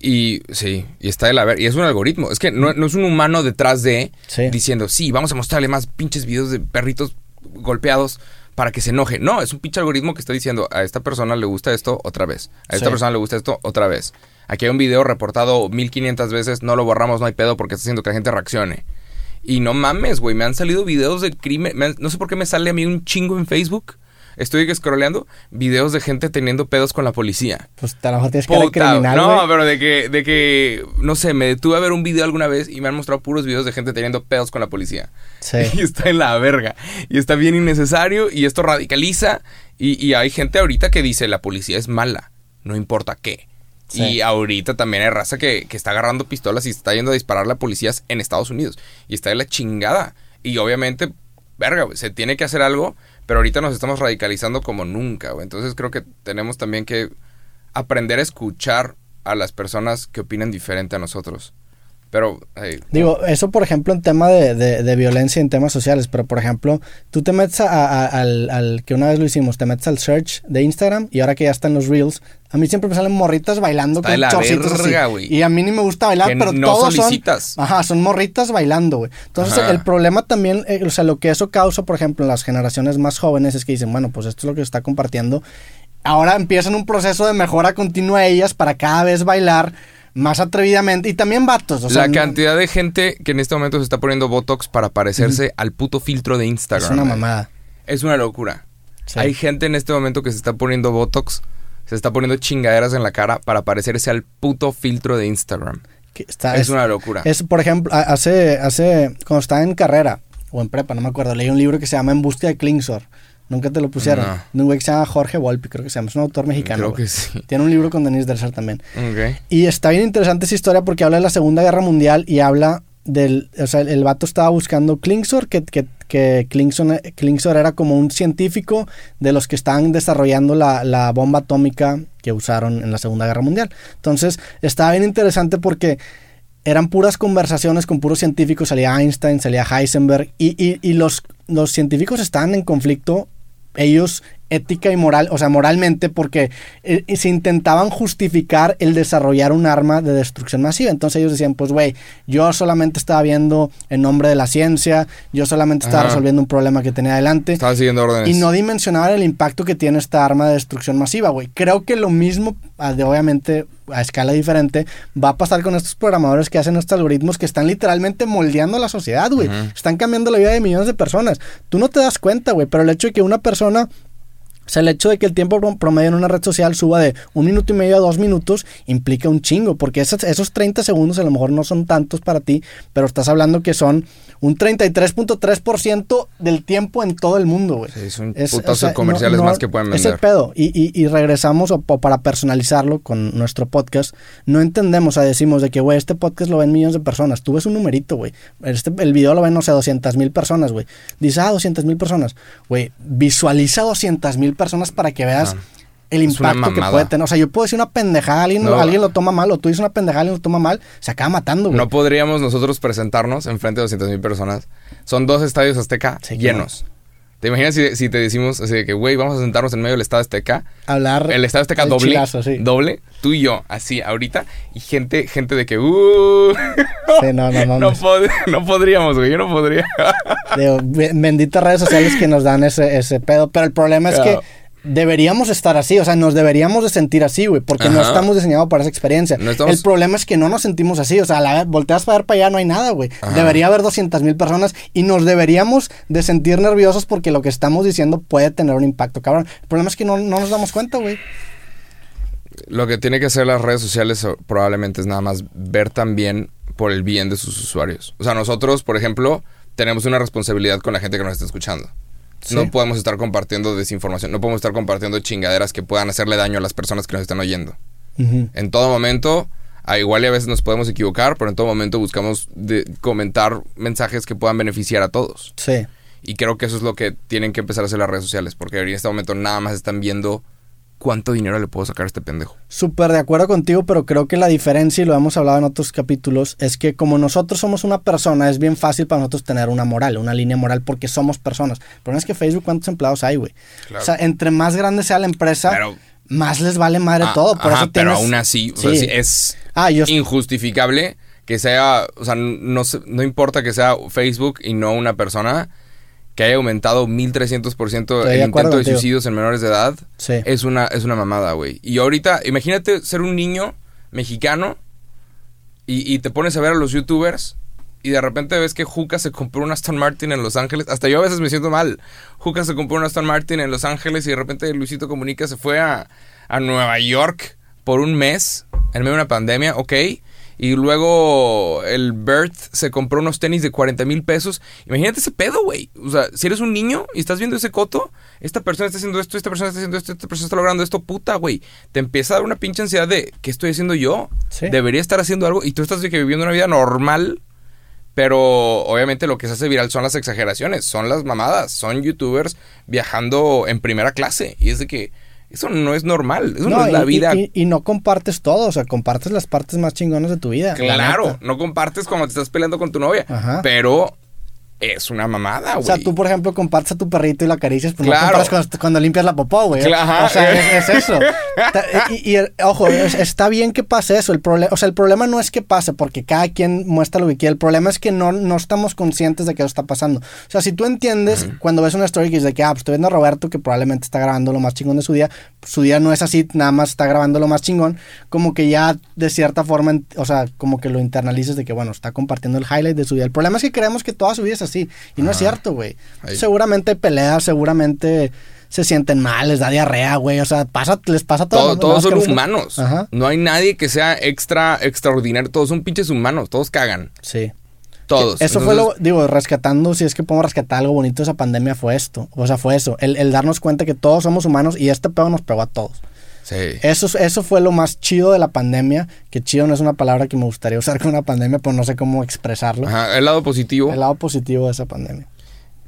Y sí, y está de la ver. Y es un algoritmo. Es que no, no es un humano detrás de Sí. diciendo, sí, vamos a mostrarle más pinches videos de perritos golpeados para que se enoje. No, es un pinche algoritmo que está diciendo, a esta persona le gusta esto otra vez. A esta Sí. persona le gusta esto otra vez. Aquí hay un video reportado 1500 veces, no lo borramos, no hay pedo porque está haciendo que la gente reaccione. Y no mames, güey, me han salido videos de crimen. han- no sé por qué me sale a mí un chingo en Facebook estoy scrolleando videos de gente teniendo pedos con la policía. Pues a lo mejor tienes cara Puta, criminal, no, pero de que, de que, no sé, me detuve a ver un video alguna vez y me han mostrado puros videos de gente teniendo pedos con la policía. Sí. <laughs> Y está en la verga. Y está bien innecesario y esto radicaliza. Y, y hay gente ahorita que dice la policía es mala, no importa qué. Sí. Y ahorita también hay raza que, que está agarrando pistolas y está yendo a dispararle a policías en Estados Unidos. Y está de la chingada. Y obviamente, verga, se tiene que hacer algo, pero ahorita nos estamos radicalizando como nunca. Entonces creo que tenemos también que aprender a escuchar a las personas que opinan diferente a nosotros. Pero, hey, Digo, eso por ejemplo en tema de, de- de violencia en temas sociales, pero por ejemplo, tú te metes a- a- al, al- que una vez lo hicimos, te metes al search de Instagram y ahora que ya están los reels, a mí siempre me salen morritas bailando Está con chorcitos así. verga, güey. Y a mí ni me gusta bailar, Que pero no todos solicitas. son Ajá, son morritas bailando, güey. Entonces, Ajá. el problema también, eh, o sea, lo que eso causa, por ejemplo, en las generaciones más jóvenes es que dicen, bueno, pues esto es lo que se está compartiendo. Ahora empiezan un proceso de mejora continua ellas para cada vez bailar más atrevidamente y también vatos, o sea, la cantidad de gente que en este momento se está poniendo Botox para parecerse al puto filtro de Instagram. es una mamada. Es una locura. Sí. Hay gente en este momento que se está poniendo Botox, se está poniendo chingaderas en la cara para parecerse al puto filtro de Instagram. Que está- es, una locura. Es, por ejemplo, hace, hace, cuando estaba en carrera, o en prepa, no me acuerdo, leí un libro que se llama En busca de Klingsor. Nunca te lo pusieron. No. De un güey que se llama Jorge Volpi, creo que se llama. Es un autor mexicano. Creo que sí. Tiene un libro con Denise Dresser también. Ok. Y está bien interesante esa historia porque habla de la Segunda Guerra Mundial y habla del... O sea, el, el vato estaba buscando Klingsor, que, que, que Klingsor, Klingsor era como un científico de los que estaban desarrollando la, la bomba atómica que usaron en la Segunda Guerra Mundial. Entonces, estaba bien interesante porque eran puras conversaciones con puros científicos, salía Einstein, salía Heisenberg, y, y, y los, los científicos estaban en conflicto, ellos ética y moral, o sea, moralmente, porque eh, se intentaban justificar el desarrollar un arma de destrucción masiva. Entonces ellos decían, pues, güey, yo solamente estaba viendo en nombre de la ciencia, yo solamente estaba Ajá. resolviendo un problema que tenía adelante. Estaba siguiendo órdenes. Y no dimensionaban el impacto que tiene esta arma de destrucción masiva, güey. Creo que lo mismo, de- obviamente a escala diferente, va a pasar con estos programadores que hacen estos algoritmos que están literalmente moldeando la sociedad, güey. Están cambiando la vida de millones de personas. Tú no te das cuenta, güey, pero el hecho de que una persona... O sea, el hecho de que el tiempo pro- promedio en una red social suba de un minuto y medio a dos minutos implica un chingo, porque esos, esos 30 segundos a lo mejor no son tantos para ti, pero estás hablando que son un 33.3% del tiempo en todo el mundo, güey. Sí, es un Es- o sea, comerciales no- no- más que pueden Es el vender. pedo. Y, y- y regresamos, o, o para personalizarlo con nuestro podcast, no entendemos, o sea, decimos de que, güey, este podcast lo ven millones de personas. Tú ves un numerito, güey. Este, el video lo ven, no sé, 200 mil personas, güey. Dices, ah, 200 mil personas. Güey, visualiza 200 mil personas para que veas el impacto que puede tener. O sea, yo puedo decir una pendejada, alguien, No. alguien lo toma mal, o tú dices una pendejada, alguien lo toma mal, se acaba matando, güey. No podríamos nosotros presentarnos enfrente de 200 mil personas. Son dos estadios Azteca Sí, llenos. ¿Te imaginas si, si te decimos así de que, güey, vamos a sentarnos en medio del Estadio Azteca? Hablar. El Estadio Azteca doble. chilazo, sí. Doble. Tú y yo, así, ahorita. Y gente, gente de que, uh. <laughs> Sí, no, no, <laughs> no, no, no. pod- no podríamos, güey. Yo no podría. Digo, be- benditas redes sociales que nos dan ese, ese pedo. Pero el problema es Claro. que deberíamos estar así. O sea, nos deberíamos de sentir así, güey. Porque no estamos diseñados para esa experiencia. No estamos- El problema es que no nos sentimos así. O sea, a la volteas para ver para allá, no hay nada, güey. Debería haber 200 mil personas y nos deberíamos de sentir nerviosos porque lo que estamos diciendo puede tener un impacto, cabrón. El problema es que no, no nos damos cuenta, güey. Lo que tiene que hacer las redes sociales probablemente es nada más ver también por el bien de sus usuarios. O sea, nosotros, por ejemplo, tenemos una responsabilidad con la gente que nos está escuchando. Sí. No podemos estar compartiendo desinformación, no podemos estar compartiendo chingaderas que puedan hacerle daño a las personas que nos están oyendo. En todo momento, a igual y a veces nos podemos equivocar, pero en todo momento buscamos de- comentar mensajes que puedan beneficiar a todos. Sí. Y creo que eso es lo que tienen que empezar a hacer las redes sociales, porque en este momento nada más están viendo cuánto dinero le puedo sacar a este pendejo. Súper de acuerdo contigo, pero creo que la diferencia, y lo hemos hablado en otros capítulos, es que como nosotros somos una persona, es bien fácil para nosotros tener una moral, una línea moral, porque somos personas. Pero es que Facebook, ¿cuántos empleados hay, güey? Claro. O sea, entre más grande sea la empresa, Pero- más les vale madre Ah, todo. Por ajá, eso pero aún así, o sea, Sí. es Ah, yo... injustificable que sea, o sea, no, no importa que sea Facebook y no una persona que haya aumentado 1300% Estoy el intento de suicidios en menores de edad. Sí. Es una, es una mamada, güey. Y ahorita, imagínate ser un niño mexicano y, y te pones a ver a los youtubers y de repente ves que Juca se compró una Aston Martin en Los Ángeles. Hasta yo a veces me siento mal. Juca se compró una Aston Martin en Los Ángeles y de repente Luisito Comunica se fue a, a Nueva York por un mes en medio de una pandemia, ok. Y luego el Bert se compró unos tenis de 40 mil pesos. Imagínate ese pedo, güey. O sea, si eres un niño y estás viendo ese coto, esta persona está haciendo esto, esta persona está haciendo esto, esta persona está logrando esto, puta, güey. Te empieza a dar una pinche ansiedad de, ¿qué estoy haciendo yo? Sí. Debería estar haciendo algo. Y tú estás viviendo una vida normal. Pero obviamente lo que se hace viral son las exageraciones, son las mamadas, son youtubers viajando en primera clase. Y es de que eso no es normal, eso no, es la y- vida. Y, y no compartes todo, o sea, compartes las partes más chingonas de tu vida. la Claro, no compartes cuando te estás peleando con tu novia, Ajá. pero es una mamada, O güey. sea, tú, por ejemplo, compartes a tu perrito y lo acaricias, pues Claro. no comparas cuando, cuando limpias la popó, güey. Claro. O sea, es, <laughs> es eso. Y, y, ojo, es- está bien que pase eso. El problema, o sea, el problema no es que pase, porque cada quien muestra lo que quiere. El problema es que no, no estamos conscientes de que eso está pasando. O sea, si tú entiendes cuando ves una story que dice que, ah, pues estoy viendo a Roberto que probablemente está grabando lo más chingón de su día, su día no es así, nada más está grabando lo más chingón, como que ya de cierta forma, o sea, como que lo internalices de que, bueno, está compartiendo el highlight de su día. El problema es que creemos que toda su vida es así, y no es cierto, güey. Seguramente peleas, seguramente se sienten mal, les da diarrea, güey. O sea, pasa, les pasa a Todo- todos. son humanos. Ajá. No hay nadie que sea extra, extraordinario. Todos son pinches humanos. Todos cagan. Sí. Todos. Eso fue lo, digo, rescatando, si es que podemos rescatar algo bonito de esa pandemia, fue esto. O sea, fue eso. El, el darnos cuenta que todos somos humanos y este pedo nos pegó a todos. Sí. Eso, eso fue lo más chido de la pandemia. Que chido no es una palabra que me gustaría usar con una pandemia, pero no sé cómo expresarlo. Ajá, el lado positivo. El lado positivo de esa pandemia.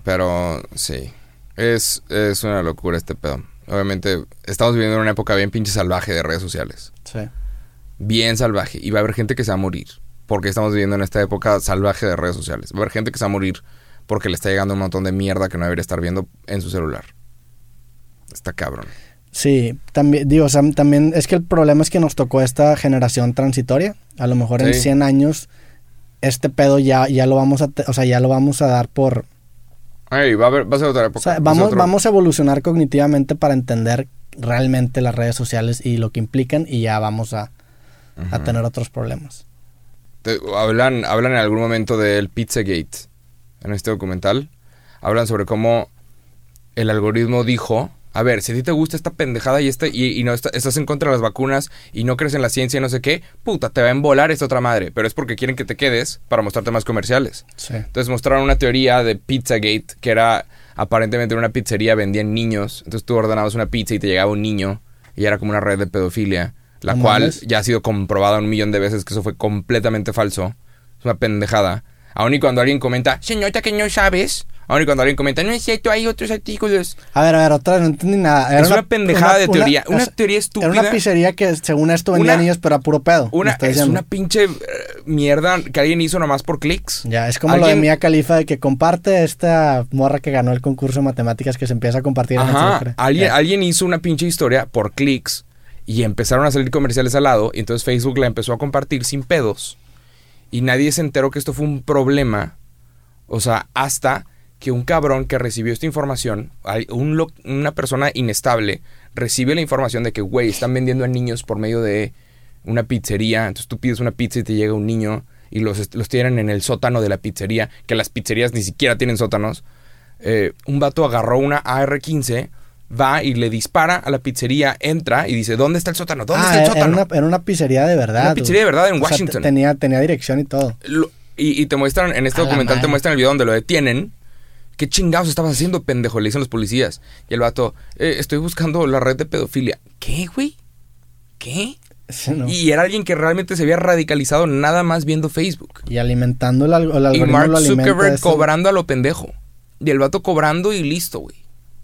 Pero sí. Es, es una locura este pedo. Obviamente, estamos viviendo en una época bien pinche salvaje de redes sociales. Sí. Bien salvaje. Y va a haber gente que se va a morir. Porque estamos viviendo en esta época salvaje de redes sociales. Va a haber gente que se va a morir porque le está llegando un montón de mierda que no debería estar viendo en su celular. Está cabrón. Sí, también, digo, o sea, también es que el problema es que nos tocó esta generación transitoria. A lo mejor en Sí. 100 años este pedo ya, ya lo vamos a, o sea, ya lo vamos a dar por, Ay, va a, haber, va a ser otra época. o sea, vamos, otro- vamos a evolucionar cognitivamente para entender realmente las redes sociales y lo que implican y ya vamos a, a tener otros problemas. Te- hablan, hablan en algún momento del Pizzagate en este documental. Hablan sobre cómo el algoritmo dijo, a ver, si a ti te gusta esta pendejada y, este, y, y no está- estás en contra de las vacunas y no crees en la ciencia y no sé qué, puta, te va a embolar esta otra madre. Pero es porque quieren que te quedes para mostrarte más comerciales. Sí. Entonces mostraron una teoría de Pizzagate que era aparentemente en una pizzería vendían niños. Entonces tú ordenabas una pizza y te llegaba un niño y era como una red de pedofilia, la No cual mames. ya ha sido comprobada un millón de veces que eso fue completamente falso. Es una pendejada. Aún y cuando alguien comenta, señorita que no sabes. Y cuando alguien comenta, no es cierto, hay otros artículos. A ver, a ver, otra no entendí nada. Era es una, pendejada de teoría. Una, teoría estúpida. Era una pizzería que según esto vendía Una- niños, pero a puro pedo. Una- es diciendo. una pinche eh, mierda que alguien hizo nomás por clics. Ya, es como lo de Alguien- Mia Califa de que comparte esta morra que ganó el concurso de matemáticas que se empieza a compartir en Ajá, Instagram. alguien, Ya. alguien hizo una pinche historia por clics y empezaron a salir comerciales al lado y entonces Facebook la empezó a compartir sin pedos y nadie se enteró que esto fue un problema, o sea, hasta que un cabrón que recibió esta información, hay un lo- una persona inestable, recibe la información de que, güey, están vendiendo a niños por medio de una pizzería, entonces tú pides una pizza y te llega un niño y los, los tienen en el sótano de la pizzería, que las pizzerías ni siquiera tienen sótanos. Eh, un vato agarró una AR-15, va y le dispara a la pizzería, entra y dice, ¿dónde está el sótano? ¿Dónde Ah, está el era sótano? una, era una pizzería de verdad. Una pizzería de verdad en O sea, Washington. te- tenía, tenía dirección y todo. Lo- y, y te muestran, en este A documental te muestran el video donde lo detienen. ¿Qué chingados estabas haciendo, pendejo? Le dicen los policías. Y el vato, "Eh, estoy buscando la red de pedofilia. ¿Qué, güey? ¿Qué? Sí, no. y, Y era alguien que realmente se había radicalizado nada más viendo Facebook. alimentando el, al- el Y Mark lo Zuckerberg cobrando a lo pendejo. Y el vato cobrando y listo, güey.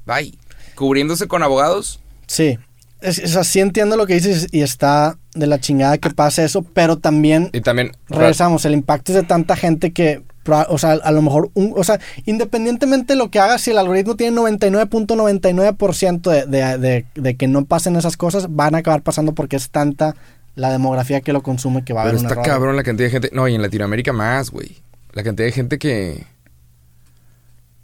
Bye. Cubriéndose con abogados. Sí. Es, es así entiendo lo que dices y está de la chingada que pase eso, pero también Y también... regresamos, el impacto es de tanta gente que, o sea, a lo mejor, un, o sea, independientemente de lo que haga, si el algoritmo tiene 99.99% de, de, de, de que no pasen esas cosas, van a acabar pasando porque es tanta la demografía que lo consume que va a Pero haber un está error. cabrón la cantidad de gente. No, y en Latinoamérica más, güey. La cantidad de gente que,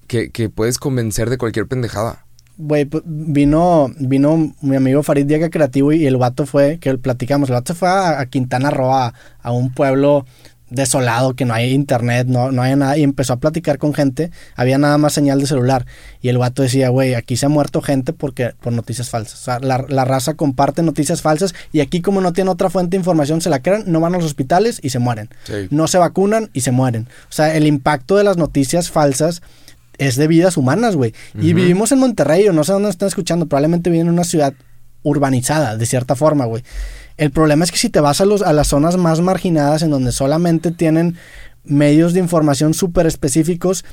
que. que puedes convencer de cualquier pendejada. Güey, pues, vino, vino mi amigo Farid Diaga Creativo y el vato fue, que platicamos, el vato se fue a, a Quintana Roo, a, a un pueblo desolado, que no hay internet, no, no hay nada, y empezó a platicar con gente, había nada más señal de celular, y el vato decía, güey, aquí se ha muerto gente porque, por noticias falsas, o sea, la, la raza comparte noticias falsas, y aquí como no tiene otra fuente de información, se la crean, no van a los hospitales y se mueren, Sí. no se vacunan y se mueren, o sea, el impacto de las noticias falsas es de vidas humanas, güey, y vivimos en Monterrey, o no sé dónde están escuchando, probablemente viven en una ciudad urbanizada, de cierta forma, güey. El problema es que si te vas a, los, a las zonas más marginadas, en donde solamente tienen medios de información súper específicos,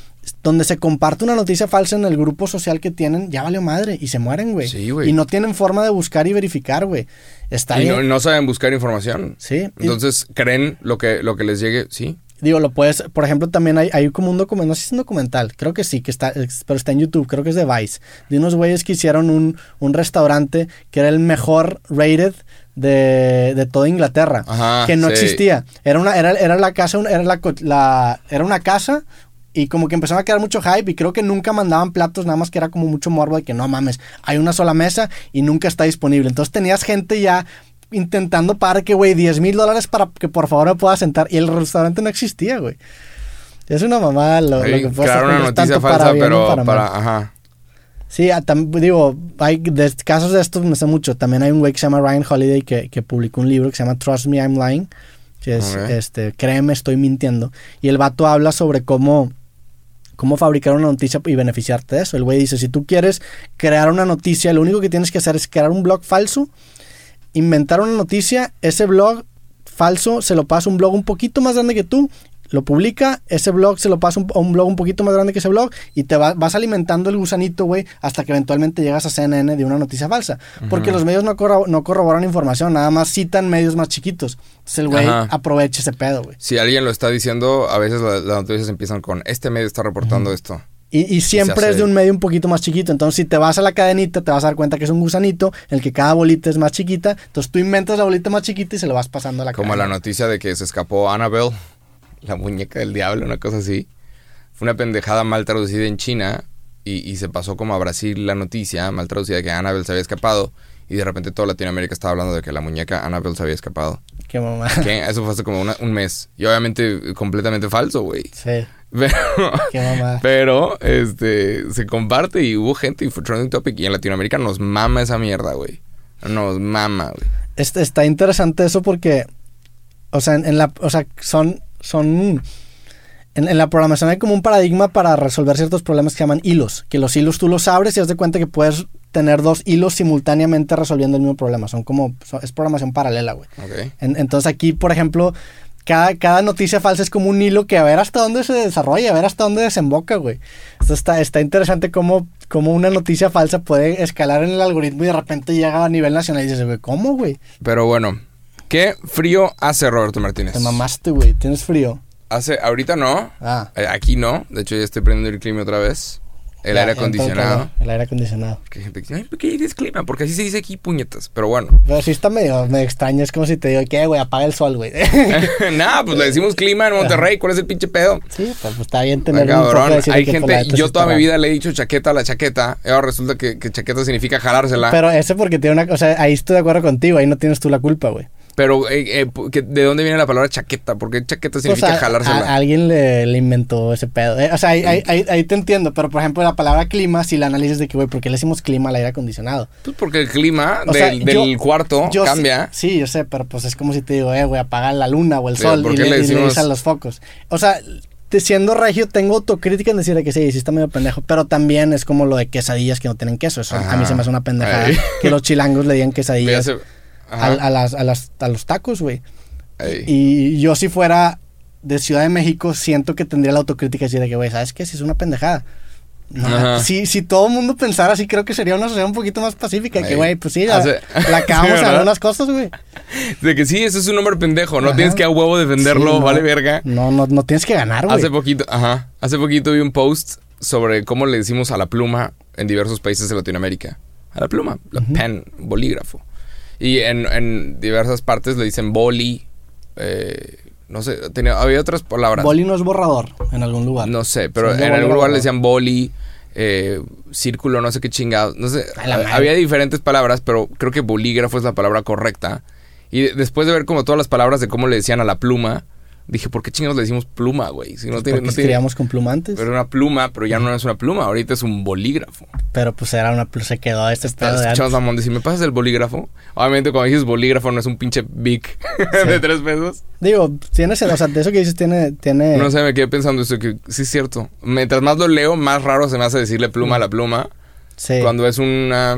donde se comparte una noticia falsa en el grupo social que tienen, ya valió madre, y se mueren, güey. Sí, güey. Y no tienen forma de buscar y verificar, güey. Está Y no, no saben buscar información. Sí. y- Entonces creen lo que, lo que les llegue. Sí. Digo, lo puedes, por ejemplo, también hay, hay como un documental, no sé si es un documental, creo que sí, que está, es- pero está en YouTube, creo que es de Vice, de unos güeyes que hicieron un, un restaurante que era el mejor rated de, de toda Inglaterra, Ajá, que no sí. existía. Era una, era, era la casa, era la, era una casa y como que empezaron a quedar mucho hype y creo que nunca mandaban platos, nada más que era como mucho morbo de que no mames, hay una sola mesa y nunca está disponible. Entonces tenías gente ya intentando pagar que, güey, 10 mil dólares para que por favor me pueda sentar y el restaurante no existía, güey. Es una mamada lo, que puede crearon ser, una noticia para bien pero para para, ajá. Sí, ah, digo, hay de- casos de estos me sé mucho. También hay un güey que se llama Ryan Holiday que, que publicó un libro que se llama Trust Me, I'm Lying. Que es, este, créeme, estoy mintiendo. Y el vato habla sobre cómo, cómo fabricar una noticia y beneficiarte de eso. El güey dice, si tú quieres crear una noticia, lo único que tienes que hacer es crear un blog falso, inventar una noticia, ese blog falso se lo pasa un blog un poquito más grande que tú, lo publica, ese blog se lo pasa a un blog un poquito más grande que ese blog y te va- vas alimentando el gusanito, güey, hasta que eventualmente llegas a CNN de una noticia falsa. Porque los medios no, corro- no corroboran información, nada más citan medios más chiquitos. Entonces el güey aprovecha ese pedo, güey. Si alguien lo está diciendo, a veces la- las noticias empiezan con este medio está reportando esto. Y, y siempre hace- es de un medio un poquito más chiquito. Entonces, si te vas a la cadenita, te vas a dar cuenta que es un gusanito, en el que cada bolita es más chiquita. Entonces, tú inventas la bolita más chiquita y se lo vas pasando a la Como la noticia de que se escapó Annabelle, la muñeca del diablo, una cosa así. Fue una pendejada mal traducida en China y, y se pasó como a Brasil la noticia mal traducida de que Annabelle se había escapado y de repente toda Latinoamérica estaba hablando de que la muñeca Annabelle se había escapado. Qué mamá. Eso fue hace como una- un mes. Y obviamente completamente falso, güey. Sí, <laughs> Pero, <laughs> qué mamá. pero, este, se comparte y hubo gente y fue trending topic. Y en Latinoamérica nos mama esa mierda, güey. Nos mama, güey. Este, está interesante eso porque, o sea, en, en la, o sea, son, son, en, en la programación hay como un paradigma para resolver ciertos problemas que se llaman hilos, que los hilos tú los abres y das de cuenta que puedes tener dos hilos simultáneamente resolviendo el mismo problema. Son como, son- es programación paralela, güey. Ok. En- entonces aquí, por ejemplo, cada, cada noticia falsa es como un hilo que a ver hasta dónde se desarrolla, a ver hasta dónde desemboca, güey. Esto está, está interesante cómo, cómo una noticia falsa puede escalar en el algoritmo y de repente llega a nivel nacional y dices, güey, ¿cómo, güey? Pero bueno, ¿qué frío hace Roberto Martínez? Te mamaste, güey, tienes frío. Hace, ahorita no. Ah. Eh, Aquí no. De hecho, ya estoy prendiendo el clima otra vez. El Ya, aire acondicionado. El aire acondicionado. Hay gente que dice, ay, ¿por qué dices clima? Porque así se dice aquí puñetas. Pero bueno. Pero sí está medio, medio extraño, es como si te digo, ¿qué, güey? Apaga el sol, güey. <laughs> <laughs> Nada, pues le decimos clima en Monterrey. ¿Cuál es el pinche pedo? sí, pues, pues, está bien tener un poco cabrón, de hay que, gente, yo toda mi vida le he dicho chaqueta a la chaqueta, y ahora resulta que, que chaqueta significa jalársela. Pero, ese porque tiene una cosa, ahí estoy de acuerdo contigo, ahí no tienes tú la culpa, güey. Eh, eh, ¿que- ¿de dónde viene la palabra chaqueta? Porque chaqueta Pues significa a- jalársela. a- alguien le, le inventó ese pedo. Eh, o sea, ahí, ahí- ahí- ahí te entiendo, pero por ejemplo, la palabra clima, si la analizas de que, güey, ¿por qué le decimos clima al aire acondicionado? Pues porque el clima O sea, del, yo- cuarto Yo cambia. Sí, sí, yo sé, pero pues es como si te digo, eh, güey, apaga la luna o el Pero, sol ¿por y qué le, le y le decimos- dices a los focos. O sea, siendo regio, tengo autocrítica en decir de que sí, sí está medio pendejo, pero también es como lo de quesadillas que no tienen queso. Eso a mí se me hace una pendejada que los chilangos le digan quesadillas a, las, a, las, a los tacos, güey. Ey. Y yo si fuera de Ciudad de México, siento que tendría la autocrítica decir de que, güey, ¿sabes qué? Si es una pendejada. No, si, si todo el mundo pensara así, creo que sería una sociedad un poquito más pacífica. Que, Ey. güey, pues sí, la, Hace- la <laughs> acabamos Sí, cosas, güey. De que sí, ese es un nombre pendejo. No Ajá. tienes que a huevo defenderlo, Sí, no. vale verga. No, no, no tienes que ganar, güey. Hace poquito, ajá. Hace poquito vi un post sobre cómo le decimos a la pluma en diversos países de Latinoamérica. A la pluma, la pen, bolígrafo. Y en, en diversas partes le dicen boli. eh, no sé, tenía, había otras palabras. Boli no es borrador en algún lugar. No sé, pero Sí, en algún lugar le decían boli, eh, círculo, no sé qué chingados. No sé, había diferentes palabras, pero creo que bolígrafo es la palabra correcta. Y de- después de ver como todas las palabras de cómo le decían a la pluma, Dije, ¿por qué chingados le decimos pluma, güey? Si no tiene, no tiene- escribíamos con plumantes. Pero era una pluma, pero ya no es una pluma, ahorita es un bolígrafo. Pero pues era una pl- se quedó este de Escuchamos a Mamón decir, ¿me pasas el bolígrafo? Obviamente, cuando dices bolígrafo, no es un pinche big <laughs> de tres pesos. Digo, tiene o sea, de eso que dices tiene, tiene. No sé, me quedé pensando eso, que sí es cierto. Mientras más lo leo, más raro se me hace decirle pluma a la pluma. sí, Cuando es una...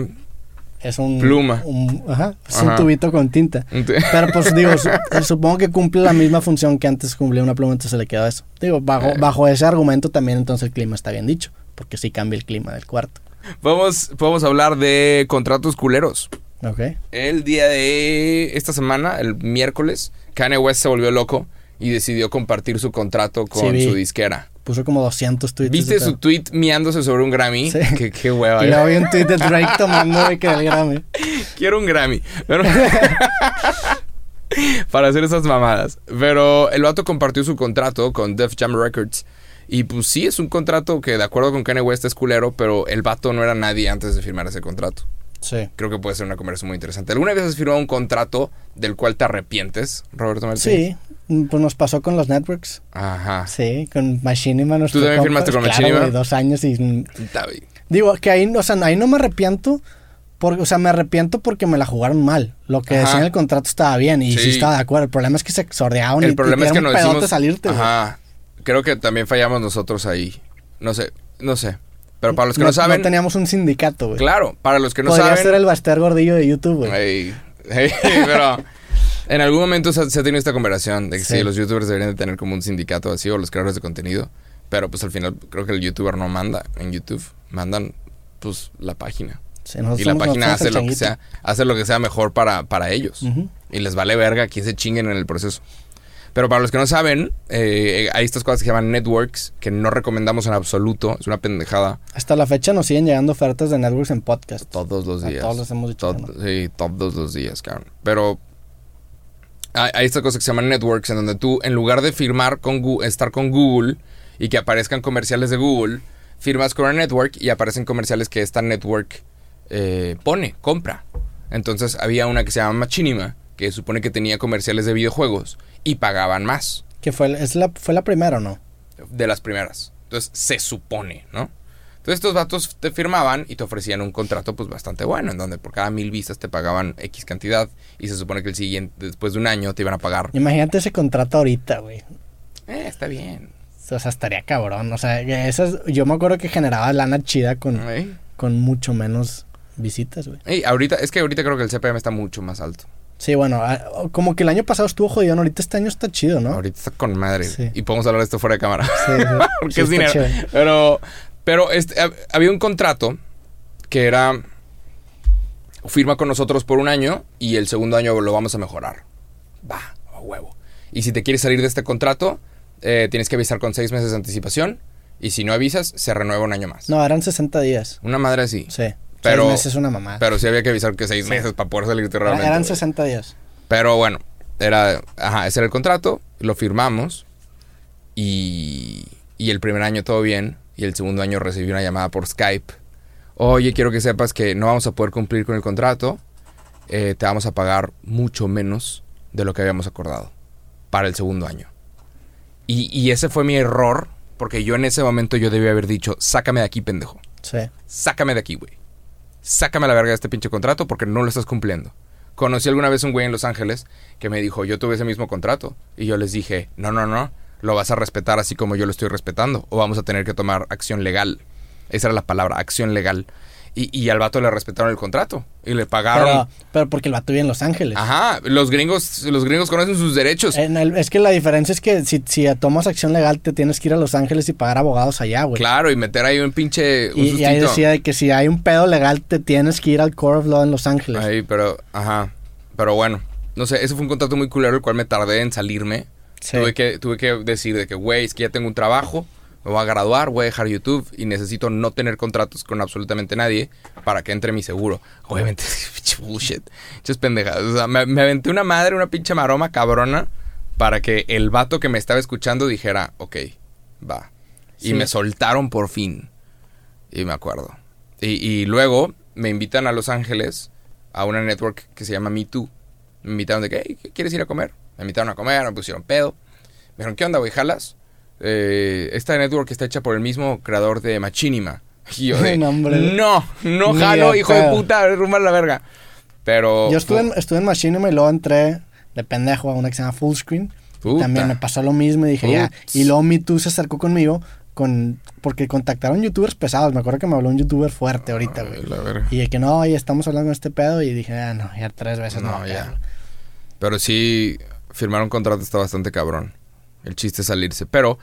es un pluma. un- ajá, es Ajá. un tubito con tinta. Pero pues <laughs> digo, su- supongo que cumple la misma función que antes cumplía una pluma, entonces se le quedó eso. Digo, bajo, Eh. bajo ese argumento también entonces el clima está bien dicho, porque sí cambia el clima del cuarto. Vamos, vamos a hablar de contratos culeros. Ok. El día de esta semana, el miércoles, Kanye West se volvió loco y decidió compartir su contrato con Sí, su disquera. Puso como 200 tweets. ¿Viste su tweet miándose sobre un Grammy? Sí. Qué, qué hueva. Y luego vi un tweet de Drake tomando de que el Grammy. <laughs> Quiero un Grammy. Pero- <laughs> para hacer esas mamadas. Pero el vato compartió su contrato con Def Jam Records. Y pues sí, es un contrato que de acuerdo con Kanye West es culero, pero el vato no era nadie antes de firmar ese contrato. Sí. Creo que puede ser una conversación muy interesante. ¿Alguna vez has firmado un contrato del cual te arrepientes, Roberto Martínez? Sí, pues nos pasó con los networks. Ajá. Sí, con Machinima. nuestro ¿Tú también firmaste con Claro, Machinima? dos años y... bien. Digo, que ahí, o sea, ahí no me arrepiento. Porque, o sea, me arrepiento porque me la jugaron mal. Lo que Ajá. decía en el contrato estaba bien y sí, Sí. estaba de acuerdo. El problema es que se sordeaban y, problema y es que nos hicimos... salirte. Ajá. Creo que también fallamos nosotros ahí. No sé, no sé. Pero para los que no, no, saben... teníamos un sindicato, güey. Claro, para los que no Podría saben... ser el Baster Gordillo de YouTube, güey. Ey, ey, <laughs> pero en algún momento se, se ha tenido esta conversación de que sí. Sí. los youtubers deberían de tener como un sindicato así o los creadores de contenido. Pero pues al final creo que el youtuber no manda en YouTube. Mandan pues la página. Sí, Y la página hace lo que sea, hace lo que sea mejor para, para ellos. Y les vale verga quién se chinguen en el proceso. Pero para los que no saben, eh, hay estas cosas que se llaman networks que no recomendamos en absoluto. Es una pendejada Hasta la fecha nos siguen llegando ofertas de networks en podcast. todos los A días. todos les hemos dicho que Sí, todos los días, cabrón. Pero hay, hay esta cosa que se llama networks en donde tú, en lugar de firmar con estar con Google y que aparezcan comerciales de Google, firmas con una network y aparecen comerciales que esta network eh, pone, compra. Entonces había una que se llama Machinima, que supone que tenía comerciales de videojuegos y pagaban más Que fue, es la, fue la primera o no? de las primeras. Entonces se supone, ¿no? Entonces estos vatos te firmaban y te ofrecían un contrato pues bastante bueno, en donde por cada mil vistas te pagaban X cantidad y se supone que el siguiente, después de un año, te iban a pagar. Imagínate ese contrato ahorita, güey. Eh, está bien. O sea, estaría cabrón. O sea, esas, yo me acuerdo que generaba lana chida con, con mucho menos visitas, güey. Ey, ahorita, es que ahorita creo que el CPM está mucho más alto. Sí, bueno, ah, como que el año pasado estuvo jodido, ahorita este año está chido, ¿no? Ahorita está con madre. Sí. Y podemos hablar de esto fuera de cámara. Sí, sí. <laughs> Porque Sí, es dinero. chido. Pero, pero este, hab- había un contrato que era firma con nosotros por un año y el segundo año lo vamos a mejorar. Va, a huevo. Y si te quieres salir de este contrato, eh, tienes que avisar con seis meses de anticipación. Y si no avisas, se renueva un año más. No, eran 60 días. Una madre así. Sí. Pero- Seis meses es una mamada. Pero sí había que avisar que seis meses para poder salirte realmente. eran güey. 60 días. Pero bueno, era, ajá, ese era el contrato, lo firmamos y, y el primer año todo bien y el segundo año recibí una llamada por Skype. Oye, quiero que sepas que no vamos a poder cumplir con el contrato, eh, te vamos a pagar mucho menos de lo que habíamos acordado para el segundo año. Y, y ese fue mi error, porque yo en ese momento yo debía haber dicho, sácame de aquí, pendejo. Sí. Sácame de aquí, güey. Sácame a la verga de este pinche contrato porque no lo estás cumpliendo. Conocí alguna vez un güey en Los Ángeles que me dijo, yo tuve ese mismo contrato. Y yo les dije, no, no, no, lo vas a respetar así como yo lo estoy respetando. O vamos a tener que tomar acción legal. Esa era la palabra, acción legal. Y, y al vato le respetaron el contrato. Y le pagaron... Pero, pero porque el vato vive en Los Ángeles. Ajá, los gringos, los gringos conocen sus derechos. En el- es que la diferencia es que si, si tomas acción legal te tienes que ir a Los Ángeles y pagar abogados allá, güey. Claro, y meter ahí un pinche... Un Y, y ahí decía de que si hay un pedo legal te tienes que ir al Court of Law en Los Ángeles. Ahí, pero, ajá. Pero bueno, no sé, ese fue un contrato muy culero, el cual me tardé en salirme. Sí. Tuve, que, tuve que decir de que, güey, es que ya tengo un trabajo, me voy a graduar, voy a dejar YouTube y necesito no tener contratos con absolutamente nadie para que entre mi seguro. Obviamente, <laughs> pinche bullshit, pinches pendejadas. O sea, me, me aventé una madre, una pinche maroma cabrona para que el vato que me estaba escuchando dijera, ok, va. Y me soltaron por fin. Y me acuerdo. Y, y luego me invitan a Los Ángeles a una network que se llama Me Too. Me invitaron de que, "Hey, ¿qué ¿quieres ir a comer? Me invitaron a comer, me pusieron pedo. dijeron, ¿qué onda, güey? ¿Jalas? Eh, esta network está hecha por el mismo creador de Machinima. <laughs> Y yo de, <laughs> No, no, no jalo, hijo de puta, rumba la verga. Pero... Yo estuve en, estuve en Machinima y luego entré de pendejo a una que se llama Fullscreen. Puta. También me pasó lo mismo y dije, ya. Y luego Me Too se acercó conmigo con, porque contactaron youtubers pesados. Me acuerdo que me habló un youtuber fuerte ahorita, güey. Y de que no, oye, estamos hablando de este pedo. Y dije, ah, no, ya tres veces no. No, me ya. Pero sí, firmar un contrato está bastante cabrón. El chiste es salirse. Pero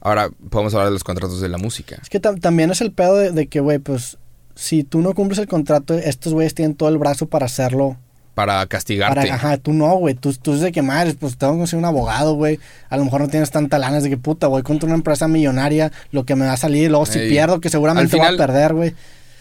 ahora podemos hablar de los contratos de la música. Es que tam- también es el pedo de, de que, güey, pues, si tú no cumples el contrato, estos güeyes tienen todo el brazo para hacerlo. Para castigarte. Para, ajá, tú no, güey. Tú, tú es de que madres, pues tengo que ser un abogado, güey. A lo mejor no tienes tanta lana, es de que puta, voy contra una empresa millonaria, lo que me va a salir, luego si Ey. pierdo, que seguramente Al voy a final- perder, güey.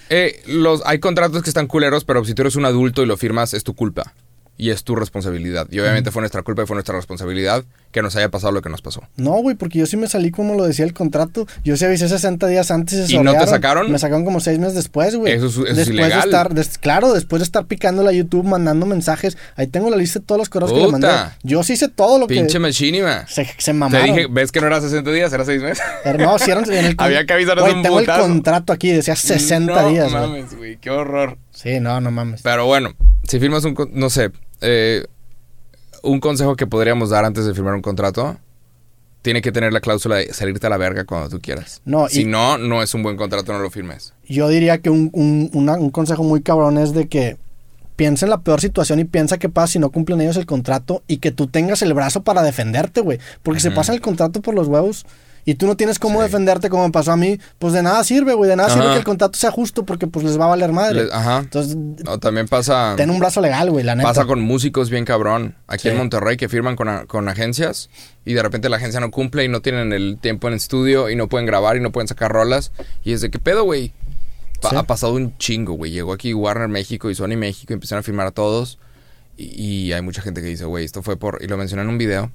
Eh, los, hay contratos que están culeros, pero si tú eres un adulto y lo firmas, es tu culpa. Y es tu responsabilidad. Y obviamente fue nuestra culpa y fue nuestra responsabilidad que nos haya pasado lo que nos pasó. No, güey, porque yo sí me salí como lo decía el contrato. Yo sí avisé 60 días antes y se ¿Y no te sacaron? Me sacaron como 6 meses después, güey. Eso es- eso es después ilegal. De estar, des- claro, después de estar picándole a YouTube, mandando mensajes. Ahí tengo la lista de todos los correos que le mandé. Yo sí hice todo lo Pinche que... machinima. Se, se Te mamaron. dije, ¿ves que no era 60 días? Era 6 meses. Pero No, eran en el <laughs> Había que avisarnos Güey, un tengo el contrato aquí, decía 60 no días, güey. mames, güey. Qué horror. Sí, no, no mames. Pero bueno, si firmas un... No sé. Eh, un consejo que podríamos dar antes de firmar un contrato. Tiene que tener la cláusula de salirte a la verga cuando tú quieras. No, si y- no, no es un buen contrato, no lo firmes. Yo diría que un, un, una- un consejo muy cabrón es de que piensa en la peor situación y piensa qué pasa si no cumplen ellos el contrato y que tú tengas el brazo para defenderte, güey. Porque se pasa el contrato por los huevos y tú no tienes cómo Sí. defenderte como me pasó a mí, pues de nada sirve, güey. De nada sirve Ajá. que el contrato sea justo porque pues les va a valer madre. Ajá. Entonces, también pasa... ten un brazo legal, güey, la neta. Pasa con músicos bien cabrón. Aquí Sí. en Monterrey que firman con, a- con agencias y de repente la agencia no cumple y no tienen el tiempo en estudio y no pueden grabar y no pueden sacar rolas. Y es de qué pedo, güey. Pa- Sí. Ha pasado un chingo, güey. Llegó aquí Warner México y Sony México y empezaron a firmar a todos. Y, y hay mucha gente que dice, güey, esto fue por... Y lo mencioné en un video.